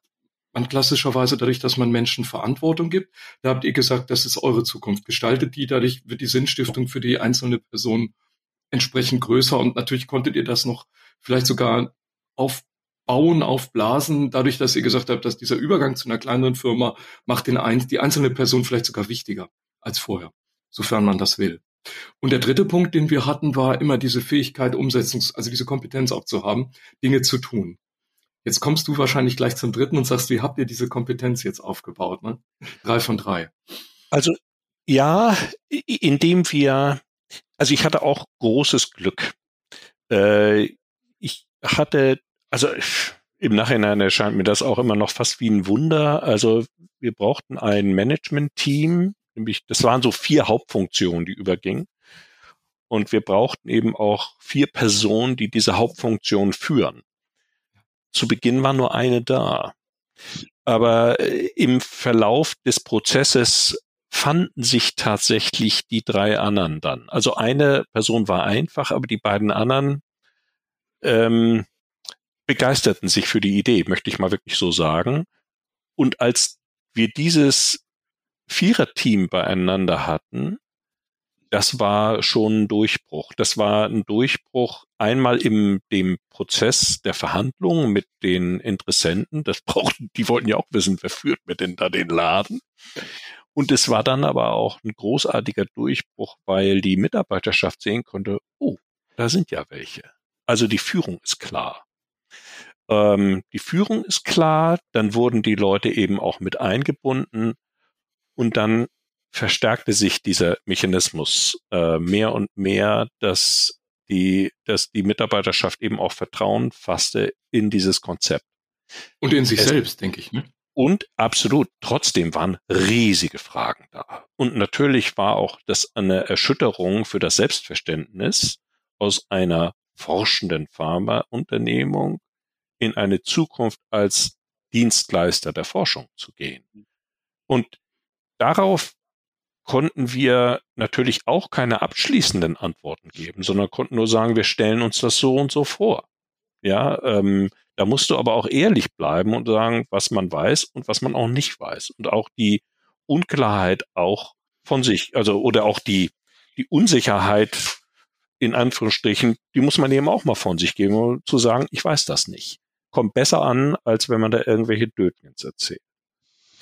man klassischerweise dadurch, dass man Menschen Verantwortung gibt. Da habt ihr gesagt, das ist eure Zukunft. Gestaltet die, dadurch wird die Sinnstiftung für die einzelne Person entsprechend größer und natürlich konntet ihr das noch vielleicht sogar aufbauen, aufblasen, dadurch, dass ihr gesagt habt, dass dieser Übergang zu einer kleineren Firma macht den ein, die einzelne Person vielleicht sogar wichtiger als vorher, sofern man das will. Und der dritte Punkt, den wir hatten, war immer diese Fähigkeit, Umsetzungs-, also diese Kompetenz auch zu haben, Dinge zu tun. Jetzt kommst du wahrscheinlich gleich zum dritten und sagst, wie habt ihr diese Kompetenz jetzt aufgebaut? Ne? Drei von drei. Also ja, indem wir also ich hatte auch großes Glück. Äh, ich hatte, also im Nachhinein erscheint mir das auch immer noch fast wie ein Wunder. Also wir brauchten ein Management-Team, nämlich das waren so vier Hauptfunktionen, die übergingen. Und wir brauchten eben auch vier Personen, die diese Hauptfunktion führen. Zu Beginn war nur eine da. Aber äh, im Verlauf des Prozesses fanden sich tatsächlich die drei anderen dann. Also eine Person war einfach, aber die beiden anderen ähm, begeisterten sich für die Idee, möchte ich mal wirklich so sagen. Und als wir dieses Viererteam beieinander hatten, das war schon ein Durchbruch. Das war ein Durchbruch einmal im dem Prozess der Verhandlungen mit den Interessenten. Das brauchten, die wollten ja auch wissen, wer führt mir denn da den Laden. Und es war dann aber auch ein großartiger Durchbruch, weil die Mitarbeiterschaft sehen konnte, oh, da sind ja welche. Also die Führung ist klar. Ähm, die Führung ist klar, dann wurden die Leute eben auch mit eingebunden und dann verstärkte sich dieser Mechanismus äh, mehr und mehr, dass die, dass die Mitarbeiterschaft eben auch Vertrauen fasste in dieses Konzept. Und in sich es, selbst, denke ich. Ne? Und absolut, trotzdem waren riesige Fragen da. Und natürlich war auch das eine Erschütterung für das Selbstverständnis aus einer forschenden Pharmaunternehmung in eine Zukunft als Dienstleister der Forschung zu gehen. Und darauf konnten wir natürlich auch keine abschließenden Antworten geben, sondern konnten nur sagen, wir stellen uns das so und so vor. Ja, ähm, da musst du aber auch ehrlich bleiben und sagen, was man weiß und was man auch nicht weiß. Und auch die Unklarheit auch von sich, also oder auch die, die Unsicherheit in Anführungsstrichen, die muss man eben auch mal von sich geben, um zu sagen, ich weiß das nicht. Kommt besser an, als wenn man da irgendwelche Dödgens erzählt.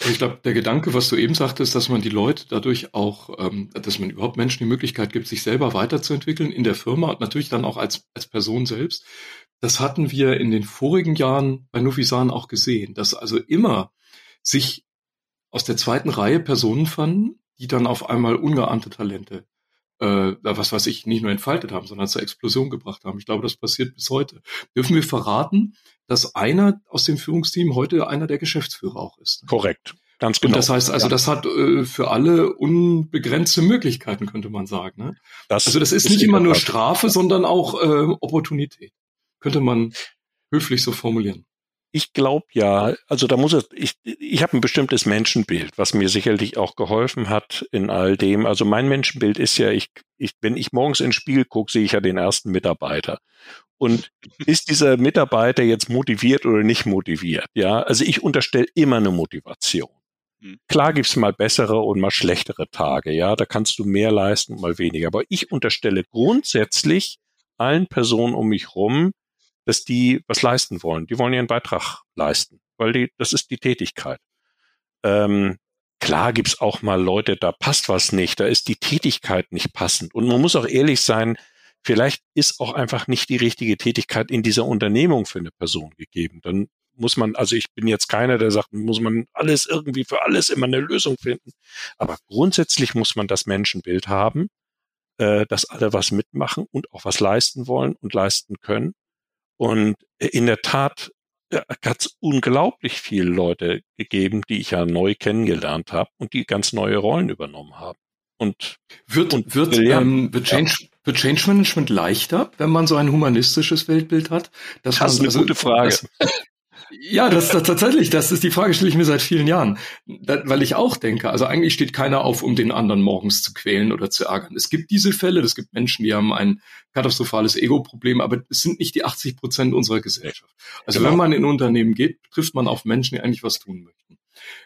Ich glaube, der Gedanke, was du eben sagtest, dass man die Leute dadurch auch, ähm, dass man überhaupt Menschen die Möglichkeit gibt, sich selber weiterzuentwickeln in der Firma und natürlich dann auch als, als Person selbst, das hatten wir in den vorigen Jahren bei Nufisan auch gesehen, dass also immer sich aus der zweiten Reihe Personen fanden, die dann auf einmal ungeahnte Talente, äh, was weiß ich, nicht nur entfaltet haben, sondern zur Explosion gebracht haben. Ich glaube, das passiert bis heute. Dürfen wir verraten, dass einer aus dem Führungsteam heute einer der Geschäftsführer auch ist? Korrekt. Ganz genau. Und das heißt also, das hat äh, für alle unbegrenzte Möglichkeiten, könnte man sagen. Ne? Das also das ist, ist nicht immer nur Strafe, sondern auch äh, Opportunität könnte man höflich so formulieren. Ich glaube ja, also da muss es, ich, ich habe ein bestimmtes Menschenbild, was mir sicherlich auch geholfen hat in all dem. Also mein Menschenbild ist ja, ich, ich wenn ich morgens ins Spiel gucke, sehe ich ja den ersten Mitarbeiter. Und ist dieser Mitarbeiter jetzt motiviert oder nicht motiviert? Ja, also ich unterstelle immer eine Motivation. Hm. Klar gibt's mal bessere und mal schlechtere Tage, ja, da kannst du mehr leisten, mal weniger. Aber ich unterstelle grundsätzlich allen Personen um mich rum, dass die was leisten wollen. Die wollen ihren Beitrag leisten, weil die, das ist die Tätigkeit. Ähm, klar gibt's auch mal Leute, da passt was nicht, da ist die Tätigkeit nicht passend. Und man muss auch ehrlich sein, vielleicht ist auch einfach nicht die richtige Tätigkeit in dieser Unternehmung für eine Person gegeben. Dann muss man, also ich bin jetzt keiner, der sagt, muss man alles irgendwie für alles immer eine Lösung finden. Aber grundsätzlich muss man das Menschenbild haben, äh, dass alle was mitmachen und auch was leisten wollen und leisten können. Und in der Tat äh, hat es unglaublich viele Leute gegeben, die ich ja neu kennengelernt habe und die ganz neue Rollen übernommen haben. Und wird, und wird, ähm, wird, Change, ja. wird Change Management leichter, wenn man so ein humanistisches Weltbild hat? Das, das ist eine also, gute Frage. Das, ja, das, das tatsächlich, das ist die Frage, stelle ich mir seit vielen Jahren. Da, weil ich auch denke, also eigentlich steht keiner auf, um den anderen morgens zu quälen oder zu ärgern. Es gibt diese Fälle, es gibt Menschen, die haben ein katastrophales Ego-Problem, aber es sind nicht die 80 Prozent unserer Gesellschaft. Also genau. wenn man in Unternehmen geht, trifft man auf Menschen, die eigentlich was tun möchten.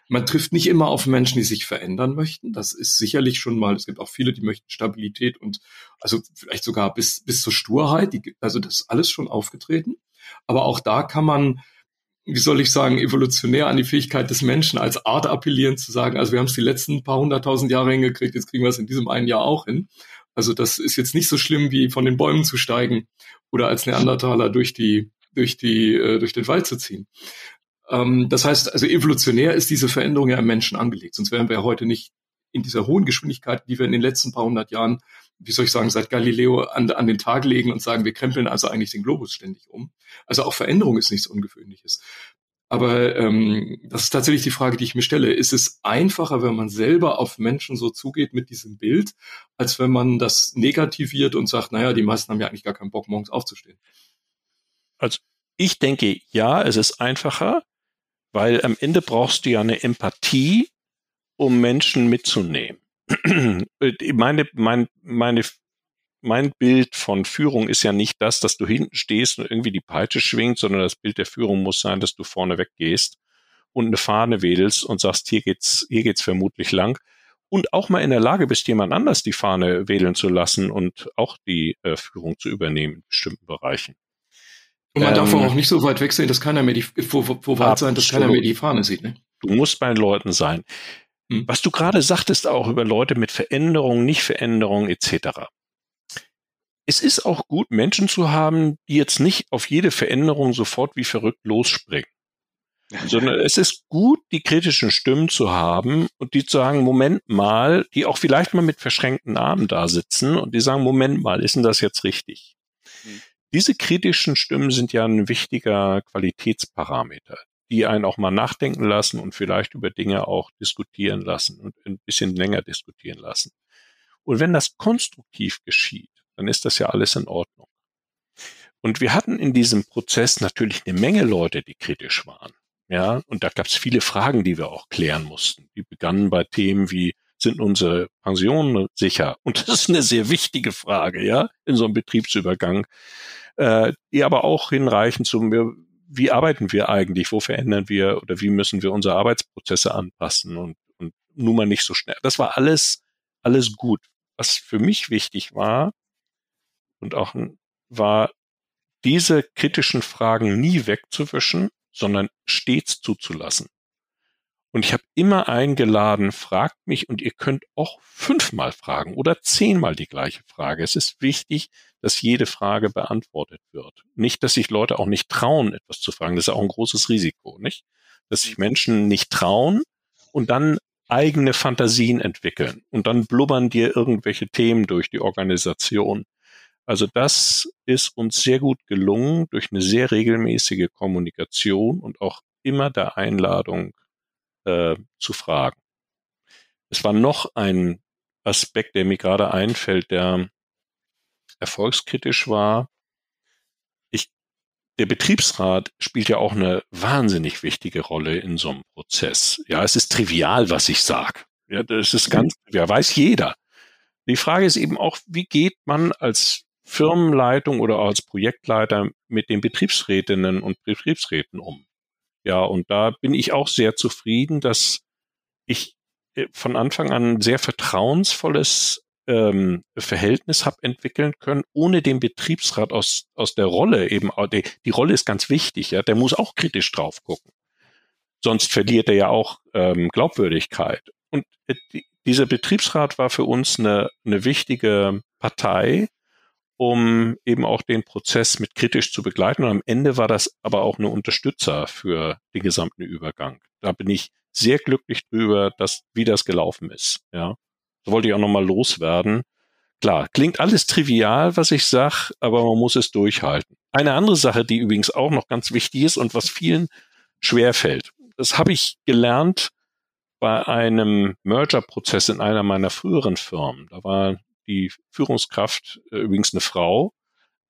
Man trifft nicht immer auf Menschen, die sich verändern möchten. Das ist sicherlich schon mal, es gibt auch viele, die möchten Stabilität und also vielleicht sogar bis, bis zur Sturheit. Die, also das ist alles schon aufgetreten. Aber auch da kann man wie soll ich sagen, evolutionär an die Fähigkeit des Menschen als Art appellieren, zu sagen, also wir haben es die letzten paar hunderttausend Jahre hingekriegt, jetzt kriegen wir es in diesem einen Jahr auch hin. Also das ist jetzt nicht so schlimm, wie von den Bäumen zu steigen oder als Neandertaler durch die, durch die, äh, durch den Wald zu ziehen. Ähm, das heißt, also evolutionär ist diese Veränderung ja im Menschen angelegt, sonst wären wir heute nicht in dieser hohen Geschwindigkeit, die wir in den letzten paar hundert Jahren, wie soll ich sagen, seit Galileo an, an den Tag legen und sagen, wir krempeln also eigentlich den Globus ständig um. Also auch Veränderung ist nichts Ungewöhnliches. Aber ähm, das ist tatsächlich die Frage, die ich mir stelle. Ist es einfacher, wenn man selber auf Menschen so zugeht mit diesem Bild, als wenn man das negativiert und sagt, naja, die meisten haben ja eigentlich gar keinen Bock, morgens aufzustehen? Also ich denke, ja, es ist einfacher, weil am Ende brauchst du ja eine Empathie um Menschen mitzunehmen. meine, mein, meine, mein Bild von Führung ist ja nicht das, dass du hinten stehst und irgendwie die Peitsche schwingt, sondern das Bild der Führung muss sein, dass du vorne weggehst und eine Fahne wedelst und sagst, hier geht's, hier geht's vermutlich lang. Und auch mal in der Lage bist, jemand anders die Fahne wedeln zu lassen und auch die äh, Führung zu übernehmen in bestimmten Bereichen. Und man ähm, darf auch nicht so weit weg sein, dass keiner mehr die, wo, wo weit sein, dass keiner mehr die Fahne sieht. Ne? Du musst bei den Leuten sein. Hm. Was du gerade sagtest auch über Leute mit Veränderung, Nicht-Veränderung etc. Es ist auch gut, Menschen zu haben, die jetzt nicht auf jede Veränderung sofort wie verrückt losspringen. Sondern es ist gut, die kritischen Stimmen zu haben und die zu sagen, Moment mal, die auch vielleicht mal mit verschränkten Armen da sitzen und die sagen, Moment mal, ist denn das jetzt richtig? Mhm. Diese kritischen Stimmen sind ja ein wichtiger Qualitätsparameter die einen auch mal nachdenken lassen und vielleicht über Dinge auch diskutieren lassen und ein bisschen länger diskutieren lassen. Und wenn das konstruktiv geschieht, dann ist das ja alles in Ordnung. Und wir hatten in diesem Prozess natürlich eine Menge Leute, die kritisch waren. Ja, und da gab es viele Fragen, die wir auch klären mussten. Die begannen bei Themen wie, sind unsere Pensionen sicher? Und das ist eine sehr wichtige Frage, ja, in so einem Betriebsübergang, äh, die aber auch hinreichen zum, wie arbeiten wir eigentlich, wo verändern wir oder wie müssen wir unsere Arbeitsprozesse anpassen und, und nun mal nicht so schnell. Das war alles, alles gut. Was für mich wichtig war und auch war, diese kritischen Fragen nie wegzuwischen, sondern stets zuzulassen. Und ich habe immer eingeladen, fragt mich und ihr könnt auch fünfmal fragen oder zehnmal die gleiche Frage. Es ist wichtig, dass jede Frage beantwortet wird. Nicht, dass sich Leute auch nicht trauen, etwas zu fragen. Das ist auch ein großes Risiko, nicht? Dass sich Menschen nicht trauen und dann eigene Fantasien entwickeln und dann blubbern dir irgendwelche Themen durch die Organisation. Also das ist uns sehr gut gelungen durch eine sehr regelmäßige Kommunikation und auch immer der Einladung äh, zu fragen. Es war noch ein Aspekt, der mir gerade einfällt, der erfolgskritisch war. Ich der Betriebsrat spielt ja auch eine wahnsinnig wichtige Rolle in so einem Prozess. Ja, es ist trivial, was ich sage. Ja, das ist ganz, ja, weiß jeder. Die Frage ist eben auch, wie geht man als Firmenleitung oder als Projektleiter mit den Betriebsrätinnen und Betriebsräten um? Ja, und da bin ich auch sehr zufrieden, dass ich äh, von Anfang an ein sehr vertrauensvolles ähm, Verhältnis habe entwickeln können, ohne den Betriebsrat aus, aus der Rolle eben, die, die Rolle ist ganz wichtig, ja, der muss auch kritisch drauf gucken. Sonst verliert er ja auch ähm, Glaubwürdigkeit. Und äh, die, dieser Betriebsrat war für uns eine, eine wichtige Partei, um eben auch den Prozess mit kritisch zu begleiten. Und am Ende war das aber auch eine Unterstützer für den gesamten Übergang. Da bin ich sehr glücklich drüber, dass, wie das gelaufen ist. Ja. Das wollte ich auch nochmal loswerden. Klar, klingt alles trivial, was ich sage, aber man muss es durchhalten. Eine andere Sache, die übrigens auch noch ganz wichtig ist und was vielen schwerfällt, das habe ich gelernt bei einem Merger-Prozess in einer meiner früheren Firmen. Da war die Führungskraft äh, übrigens eine Frau,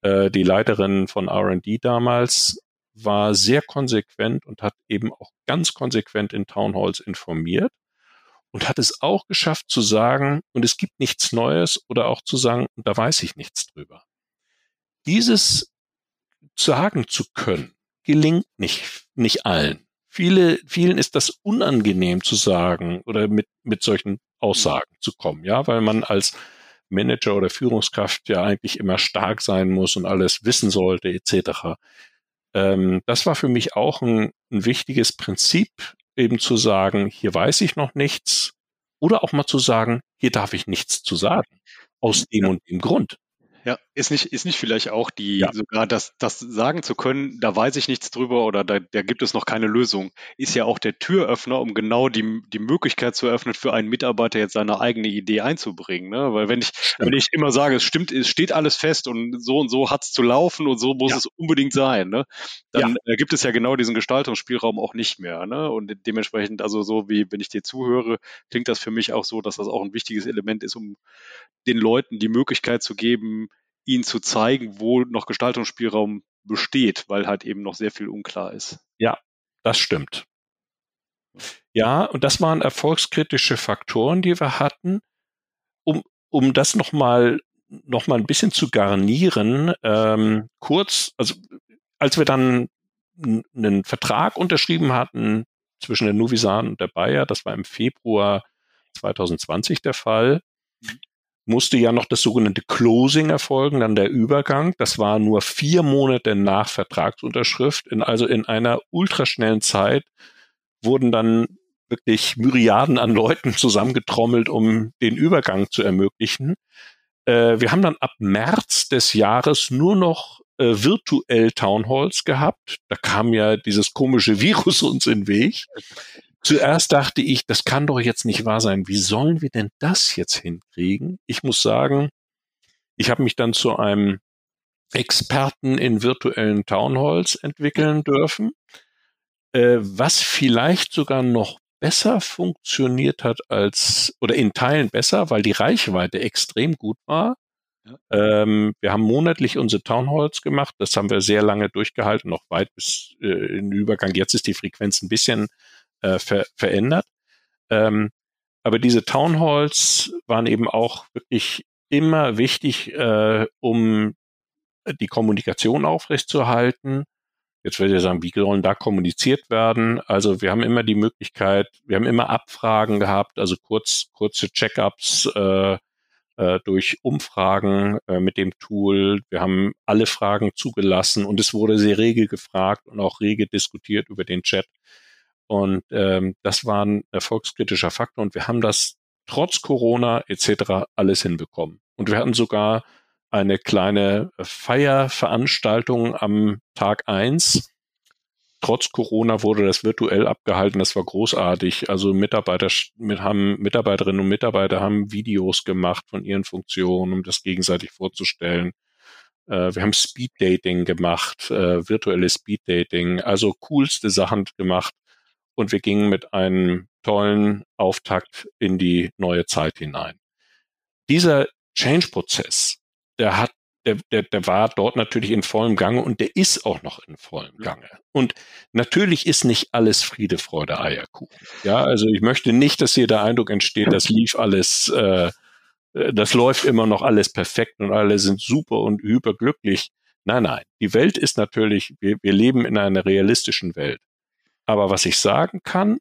äh, die Leiterin von R&D damals, war sehr konsequent und hat eben auch ganz konsequent in Townhalls informiert und hat es auch geschafft zu sagen, und es gibt nichts Neues oder auch zu sagen, da weiß ich nichts drüber. Dieses sagen zu können, gelingt nicht, nicht allen. Viele, vielen ist das unangenehm zu sagen oder mit, mit solchen Aussagen zu kommen, ja, weil man als Manager oder Führungskraft ja eigentlich immer stark sein muss und alles wissen sollte, etc. Ähm, das war für mich auch ein, ein wichtiges Prinzip, eben zu sagen, hier weiß ich noch nichts, oder auch mal zu sagen, hier darf ich nichts zu sagen, aus dem ja. und dem Grund. Ja, ist nicht, ist nicht vielleicht auch die, ja. sogar das, das sagen zu können, da weiß ich nichts drüber oder da, da gibt es noch keine Lösung, ist ja auch der Türöffner, um genau die, die Möglichkeit zu eröffnen, für einen Mitarbeiter jetzt seine eigene Idee einzubringen. Ne? Weil wenn ich, wenn ich immer sage, es stimmt, es steht alles fest und so und so hat es zu laufen und so muss ja. es unbedingt sein, ne? dann ja. gibt es ja genau diesen Gestaltungsspielraum auch nicht mehr. Ne? Und dementsprechend, also so wie wenn ich dir zuhöre, klingt das für mich auch so, dass das auch ein wichtiges Element ist, um den Leuten die Möglichkeit zu geben, ihnen zu zeigen, wo noch Gestaltungsspielraum besteht, weil halt eben noch sehr viel unklar ist. Ja, das stimmt. Ja, und das waren erfolgskritische Faktoren, die wir hatten. Um, um das nochmal noch mal ein bisschen zu garnieren, ähm, kurz, also als wir dann einen Vertrag unterschrieben hatten zwischen der Nuvisan und der Bayer, das war im Februar 2020 der Fall, mhm musste ja noch das sogenannte Closing erfolgen, dann der Übergang. Das war nur vier Monate nach Vertragsunterschrift. In, also in einer ultraschnellen Zeit wurden dann wirklich Myriaden an Leuten zusammengetrommelt, um den Übergang zu ermöglichen. Äh, wir haben dann ab März des Jahres nur noch äh, virtuell Townhalls gehabt. Da kam ja dieses komische Virus uns in den Weg. Zuerst dachte ich, das kann doch jetzt nicht wahr sein. Wie sollen wir denn das jetzt hinkriegen? Ich muss sagen, ich habe mich dann zu einem Experten in virtuellen Townhalls entwickeln dürfen, äh, was vielleicht sogar noch besser funktioniert hat als, oder in Teilen besser, weil die Reichweite extrem gut war. Ja. Ähm, wir haben monatlich unsere Townhalls gemacht. Das haben wir sehr lange durchgehalten, noch weit bis äh, in den Übergang. Jetzt ist die Frequenz ein bisschen äh, ver verändert. Ähm, aber diese Townhalls waren eben auch wirklich immer wichtig, äh, um die Kommunikation aufrechtzuerhalten. Jetzt würde ich sagen, wie sollen da kommuniziert werden? Also wir haben immer die Möglichkeit, wir haben immer Abfragen gehabt, also kurz, kurze Check-ups äh, äh, durch Umfragen äh, mit dem Tool. Wir haben alle Fragen zugelassen und es wurde sehr rege gefragt und auch rege diskutiert über den Chat. Und ähm, das war ein erfolgskritischer Faktor und wir haben das trotz Corona etc. alles hinbekommen. Und wir hatten sogar eine kleine Feierveranstaltung am Tag eins. Trotz Corona wurde das virtuell abgehalten. Das war großartig. Also Mitarbeiter mit, haben, Mitarbeiterinnen und Mitarbeiter haben Videos gemacht von ihren Funktionen, um das gegenseitig vorzustellen. Äh, wir haben Speed Dating gemacht, äh, virtuelles Speed Dating, also coolste Sachen gemacht und wir gingen mit einem tollen Auftakt in die neue Zeit hinein. Dieser Change-Prozess, der hat, der, der, der war dort natürlich in vollem Gange und der ist auch noch in vollem Gange. Und natürlich ist nicht alles Friede, Freude, Eierkuchen. Ja, also ich möchte nicht, dass hier der Eindruck entsteht, das lief alles, äh, das läuft immer noch alles perfekt und alle sind super und hyperglücklich. Nein, nein. Die Welt ist natürlich, wir, wir leben in einer realistischen Welt. Aber was ich sagen kann,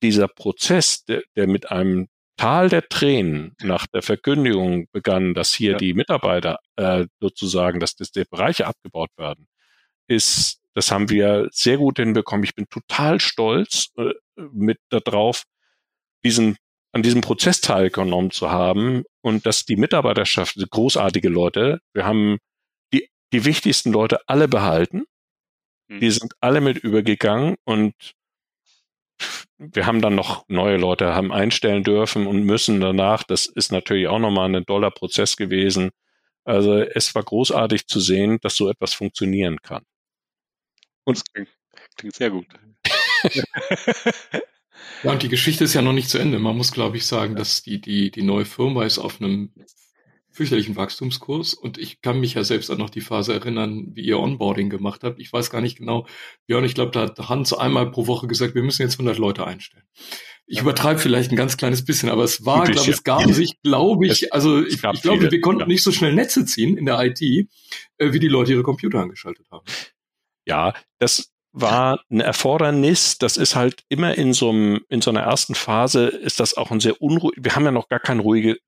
dieser Prozess, der, der mit einem Tal der Tränen nach der Verkündigung begann, dass hier ja. die Mitarbeiter äh, sozusagen, dass, dass die Bereiche abgebaut werden, ist, das haben wir sehr gut hinbekommen. Ich bin total stolz äh, mit darauf, diesen an diesem Prozess teilgenommen zu haben und dass die Mitarbeiterschaft, großartige Leute, wir haben die, die wichtigsten Leute alle behalten. Die hm. sind alle mit übergegangen und wir haben dann noch neue Leute haben einstellen dürfen und müssen danach. Das ist natürlich auch nochmal ein doller Prozess gewesen. Also es war großartig zu sehen, dass so etwas funktionieren kann. Und klingt, klingt sehr gut. ja, und die Geschichte ist ja noch nicht zu Ende. Man muss, glaube ich, sagen, dass die, die, die neue Firma ist auf einem fürchterlichen Wachstumskurs und ich kann mich ja selbst an noch die Phase erinnern, wie ihr Onboarding gemacht habt. Ich weiß gar nicht genau, Björn, ich glaube, da hat Hans einmal pro Woche gesagt, wir müssen jetzt 100 Leute einstellen. Ich übertreibe vielleicht ein ganz kleines bisschen, aber es war, glaube ich, es gab sich, glaube ich, also ich, ich glaube, wir konnten nicht so schnell Netze ziehen in der IT, äh, wie die Leute ihre Computer angeschaltet haben. Ja, das war ein Erfordernis. Das ist halt immer in so einem, in so einer ersten Phase ist das auch ein sehr unruhig. Wir haben ja noch gar kein ruhige,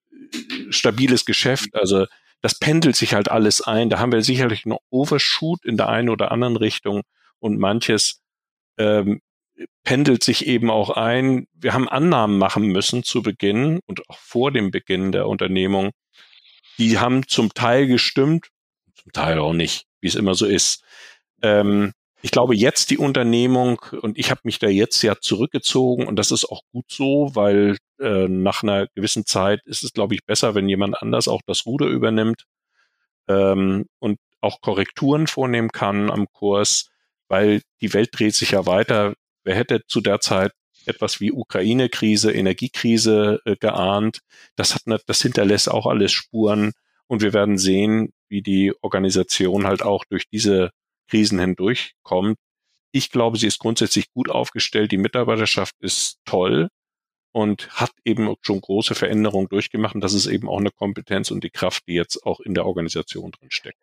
stabiles Geschäft. Also das pendelt sich halt alles ein. Da haben wir sicherlich noch Overshoot in der einen oder anderen Richtung und manches ähm, pendelt sich eben auch ein. Wir haben Annahmen machen müssen zu Beginn und auch vor dem Beginn der Unternehmung. Die haben zum Teil gestimmt, zum Teil auch nicht, wie es immer so ist. Ähm, ich glaube, jetzt die Unternehmung, und ich habe mich da jetzt ja zurückgezogen, und das ist auch gut so, weil äh, nach einer gewissen Zeit ist es, glaube ich, besser, wenn jemand anders auch das Ruder übernimmt ähm, und auch Korrekturen vornehmen kann am Kurs, weil die Welt dreht sich ja weiter. Wer hätte zu der Zeit etwas wie Ukraine-Krise, Energiekrise äh, geahnt? Das hat, das hinterlässt auch alles Spuren. Und wir werden sehen, wie die Organisation halt auch durch diese Krisen hindurchkommt. Ich glaube, sie ist grundsätzlich gut aufgestellt. Die Mitarbeiterschaft ist toll und hat eben schon große Veränderungen durchgemacht. Und das ist eben auch eine Kompetenz und die Kraft, die jetzt auch in der Organisation drin steckt.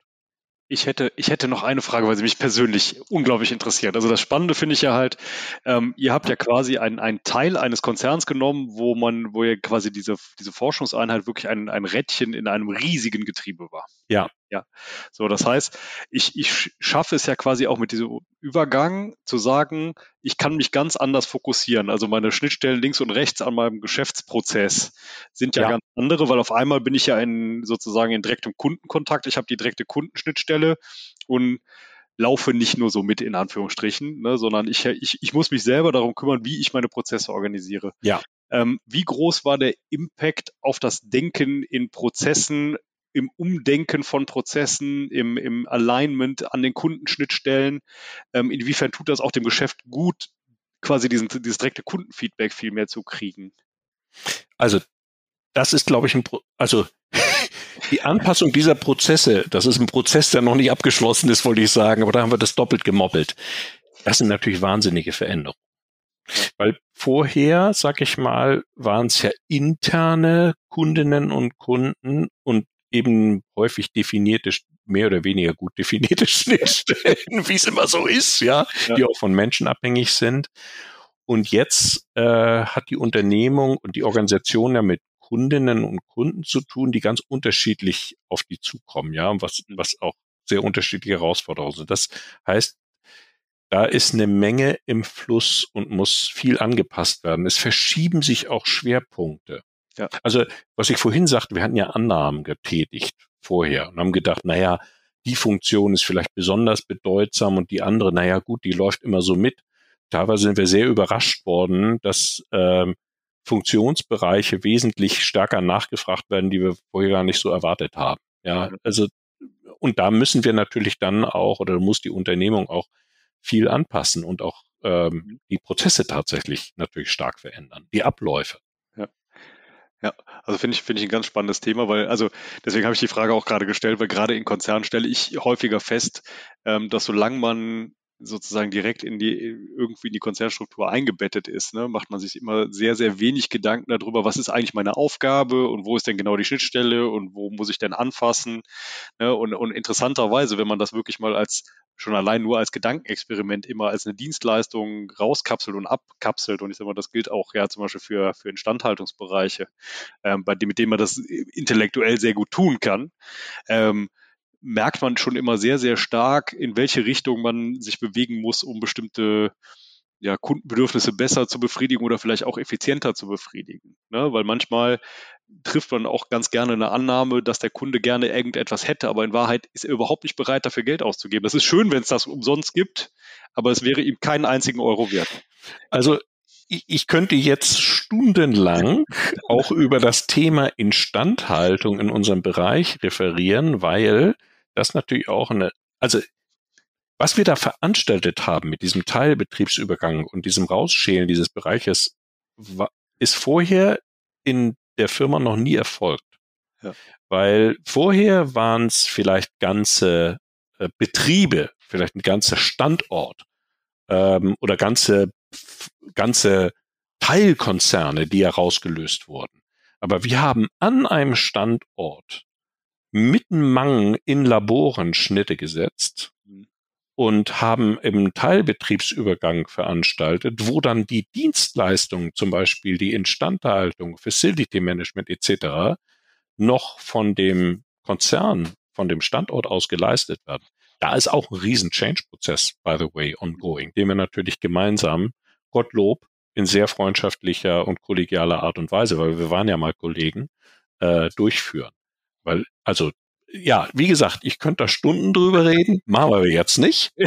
Ich hätte, ich hätte noch eine Frage, weil sie mich persönlich unglaublich interessiert. Also das Spannende finde ich ja halt, ähm, ihr habt ja quasi einen, einen Teil eines Konzerns genommen, wo man, wo ihr quasi diese, diese Forschungseinheit wirklich ein, ein Rädchen in einem riesigen Getriebe war. Ja. Ja. So, das heißt, ich, ich schaffe es ja quasi auch mit diesem Übergang zu sagen, ich kann mich ganz anders fokussieren. Also meine Schnittstellen links und rechts an meinem Geschäftsprozess sind ja, ja. ganz andere, weil auf einmal bin ich ja in sozusagen in direktem Kundenkontakt. Ich habe die direkte Kundenschnittstelle und laufe nicht nur so mit in Anführungsstrichen, ne, sondern ich, ich, ich muss mich selber darum kümmern, wie ich meine Prozesse organisiere. Ja. Ähm, wie groß war der Impact auf das Denken in Prozessen im Umdenken von Prozessen, im, im Alignment an den Kundenschnittstellen. Ähm, inwiefern tut das auch dem Geschäft gut, quasi diesen, dieses direkte Kundenfeedback viel mehr zu kriegen? Also das ist, glaube ich, ein Pro also die Anpassung dieser Prozesse, das ist ein Prozess, der noch nicht abgeschlossen ist, wollte ich sagen, aber da haben wir das doppelt gemoppelt. Das sind natürlich wahnsinnige Veränderungen. Weil vorher, sag ich mal, waren es ja interne Kundinnen und Kunden und eben häufig definierte, mehr oder weniger gut definierte Schnittstellen, wie es immer so ist, ja, ja, die auch von Menschen abhängig sind. Und jetzt äh, hat die Unternehmung und die Organisation ja mit Kundinnen und Kunden zu tun, die ganz unterschiedlich auf die zukommen, ja, was, was auch sehr unterschiedliche Herausforderungen sind. Das heißt, da ist eine Menge im Fluss und muss viel angepasst werden. Es verschieben sich auch Schwerpunkte. Ja. Also, was ich vorhin sagte, wir hatten ja Annahmen getätigt vorher und haben gedacht, naja, die Funktion ist vielleicht besonders bedeutsam und die andere, naja, gut, die läuft immer so mit. Teilweise sind wir sehr überrascht worden, dass ähm, Funktionsbereiche wesentlich stärker nachgefragt werden, die wir vorher gar nicht so erwartet haben. Ja, also und da müssen wir natürlich dann auch oder muss die Unternehmung auch viel anpassen und auch ähm, mhm. die Prozesse tatsächlich natürlich stark verändern, die Abläufe. Ja, also finde ich, finde ich ein ganz spannendes Thema, weil, also deswegen habe ich die Frage auch gerade gestellt, weil gerade in Konzernen stelle ich häufiger fest, ähm, dass solange man sozusagen direkt in die irgendwie in die Konzernstruktur eingebettet ist, ne, macht man sich immer sehr, sehr wenig Gedanken darüber, was ist eigentlich meine Aufgabe und wo ist denn genau die Schnittstelle und wo muss ich denn anfassen. Ne, und, und interessanterweise, wenn man das wirklich mal als schon allein nur als Gedankenexperiment immer als eine Dienstleistung rauskapselt und abkapselt. Und ich sage mal, das gilt auch ja zum Beispiel für, für Instandhaltungsbereiche, ähm, bei dem, mit denen man das intellektuell sehr gut tun kann. Ähm, merkt man schon immer sehr, sehr stark, in welche Richtung man sich bewegen muss, um bestimmte ja, Kundenbedürfnisse besser zu befriedigen oder vielleicht auch effizienter zu befriedigen. Ne? Weil manchmal trifft man auch ganz gerne eine Annahme, dass der Kunde gerne irgendetwas hätte, aber in Wahrheit ist er überhaupt nicht bereit, dafür Geld auszugeben. Das ist schön, wenn es das umsonst gibt, aber es wäre ihm keinen einzigen Euro wert. Also ich könnte jetzt stundenlang auch über das Thema Instandhaltung in unserem Bereich referieren, weil das natürlich auch eine, also was wir da veranstaltet haben mit diesem Teilbetriebsübergang und diesem Rausschälen dieses Bereiches, ist vorher in der Firma noch nie erfolgt. Ja. Weil vorher waren es vielleicht ganze äh, Betriebe, vielleicht ein ganzer Standort ähm, oder ganze, ganze Teilkonzerne, die herausgelöst wurden. Aber wir haben an einem Standort mitten Mangen in Laboren Schnitte gesetzt mhm. und haben im Teilbetriebsübergang veranstaltet, wo dann die Dienstleistungen, zum Beispiel die Instandhaltung, Facility Management etc., noch von dem Konzern, von dem Standort aus geleistet werden. Da ist auch ein riesen Change-Prozess, by the way, ongoing, den wir natürlich gemeinsam, Gottlob, in sehr freundschaftlicher und kollegialer Art und Weise, weil wir waren ja mal Kollegen, äh, durchführen. Weil, also, ja, wie gesagt, ich könnte da Stunden drüber reden, machen wir jetzt nicht.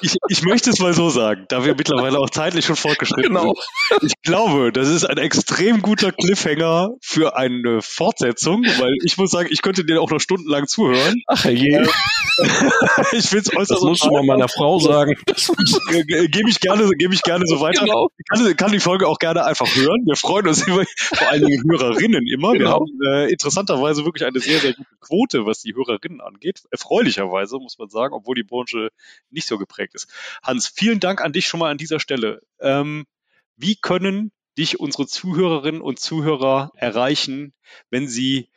ich, ich möchte es mal so sagen, da wir mittlerweile auch zeitlich schon fortgeschritten genau. sind. Ich glaube, das ist ein extrem guter Cliffhanger für eine Fortsetzung, weil ich muss sagen, ich könnte dir auch noch stundenlang zuhören. Ach je. Ähm, ich finde es äußerst. Das musst du mal meiner Frau sagen. Gebe ich gerne, gebe ich gerne so weiter. Genau. Ich kann, kann, die Folge auch gerne einfach hören. Wir freuen uns über vor allen Dingen Hörerinnen immer. Genau. Wir haben äh, interessanterweise wirklich eine sehr, sehr gute Quote, was die Hörerinnen angeht. Erfreulicherweise, muss man sagen, obwohl die Branche nicht so geprägt ist. Hans, vielen Dank an dich schon mal an dieser Stelle. Ähm, wie können dich unsere Zuhörerinnen und Zuhörer erreichen, wenn sie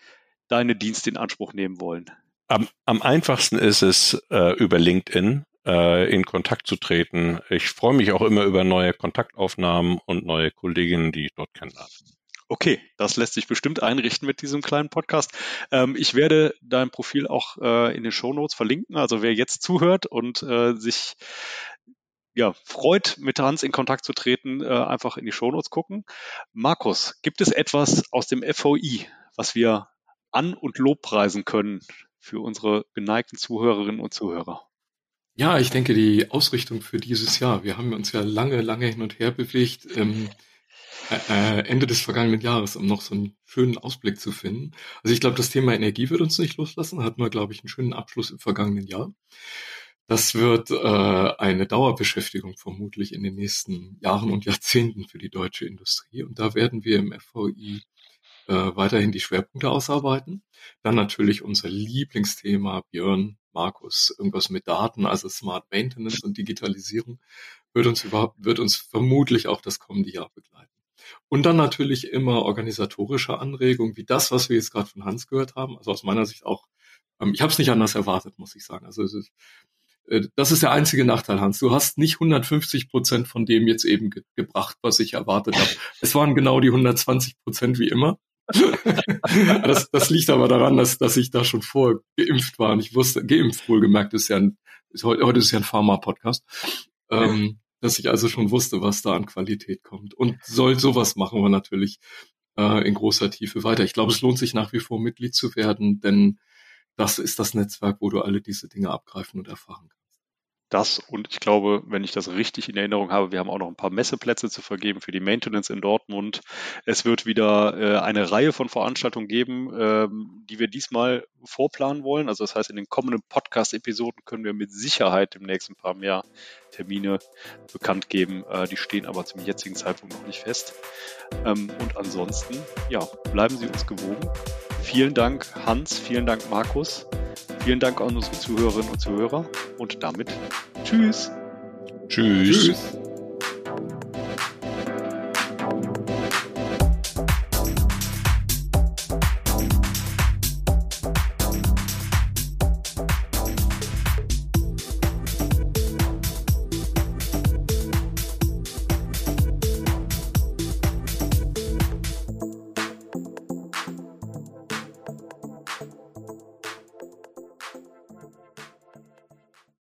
deine Dienste in Anspruch nehmen wollen? Am, am einfachsten ist es, äh, über LinkedIn äh, in Kontakt zu treten. Ich freue mich auch immer über neue Kontaktaufnahmen und neue Kolleginnen, die ich dort kennenlerne. Okay, das lässt sich bestimmt einrichten mit diesem kleinen Podcast. Ähm, ich werde dein Profil auch äh, in den Show Notes verlinken. Also wer jetzt zuhört und äh, sich ja, freut, mit Hans in Kontakt zu treten, äh, einfach in die Show Notes gucken. Markus, gibt es etwas aus dem FOI, was wir an- und lobpreisen können für unsere geneigten Zuhörerinnen und Zuhörer? Ja, ich denke, die Ausrichtung für dieses Jahr, wir haben uns ja lange, lange hin und her bewegt, ähm, äh, Ende des vergangenen Jahres, um noch so einen schönen Ausblick zu finden. Also ich glaube, das Thema Energie wird uns nicht loslassen, hatten wir, glaube ich, einen schönen Abschluss im vergangenen Jahr. Das wird äh, eine Dauerbeschäftigung vermutlich in den nächsten Jahren und Jahrzehnten für die deutsche Industrie. Und da werden wir im FVI äh, weiterhin die Schwerpunkte ausarbeiten. Dann natürlich unser Lieblingsthema, Björn, Markus, irgendwas mit Daten, also Smart Maintenance und Digitalisierung, wird uns überhaupt, wird uns vermutlich auch das kommende Jahr begleiten. Und dann natürlich immer organisatorische Anregungen, wie das, was wir jetzt gerade von Hans gehört haben. Also aus meiner Sicht auch, ähm, ich habe es nicht anders erwartet, muss ich sagen. Also es ist, äh, das ist der einzige Nachteil, Hans. Du hast nicht 150 Prozent von dem jetzt eben ge gebracht, was ich erwartet habe. Es waren genau die 120 Prozent wie immer. das, das liegt aber daran, dass, dass ich da schon vor geimpft war und ich wusste, geimpft wohlgemerkt ist ja ein, ist, heute ist ja ein Pharma-Podcast, ähm, dass ich also schon wusste, was da an Qualität kommt. Und soll sowas machen wir natürlich äh, in großer Tiefe weiter. Ich glaube, es lohnt sich nach wie vor Mitglied zu werden, denn das ist das Netzwerk, wo du alle diese Dinge abgreifen und erfahren kannst. das und ich glaube, wenn ich das richtig in Erinnerung habe, wir haben auch noch ein paar Messeplätze zu vergeben für die Maintenance in Dortmund. Es wird wieder äh, eine Reihe von Veranstaltungen geben, ähm, die wir diesmal vorplanen wollen. Also das heißt, in den kommenden Podcast-Episoden können wir mit Sicherheit im nächsten paar mehr Termine bekannt geben. Äh, die stehen aber zum jetzigen Zeitpunkt noch nicht fest. Ähm, und ansonsten, ja, bleiben Sie uns gewogen. Vielen Dank, Hans. Vielen Dank, Markus. Vielen Dank an unsere Zuhörerinnen und Zuhörer und damit tschüss. Tschüss. tschüss.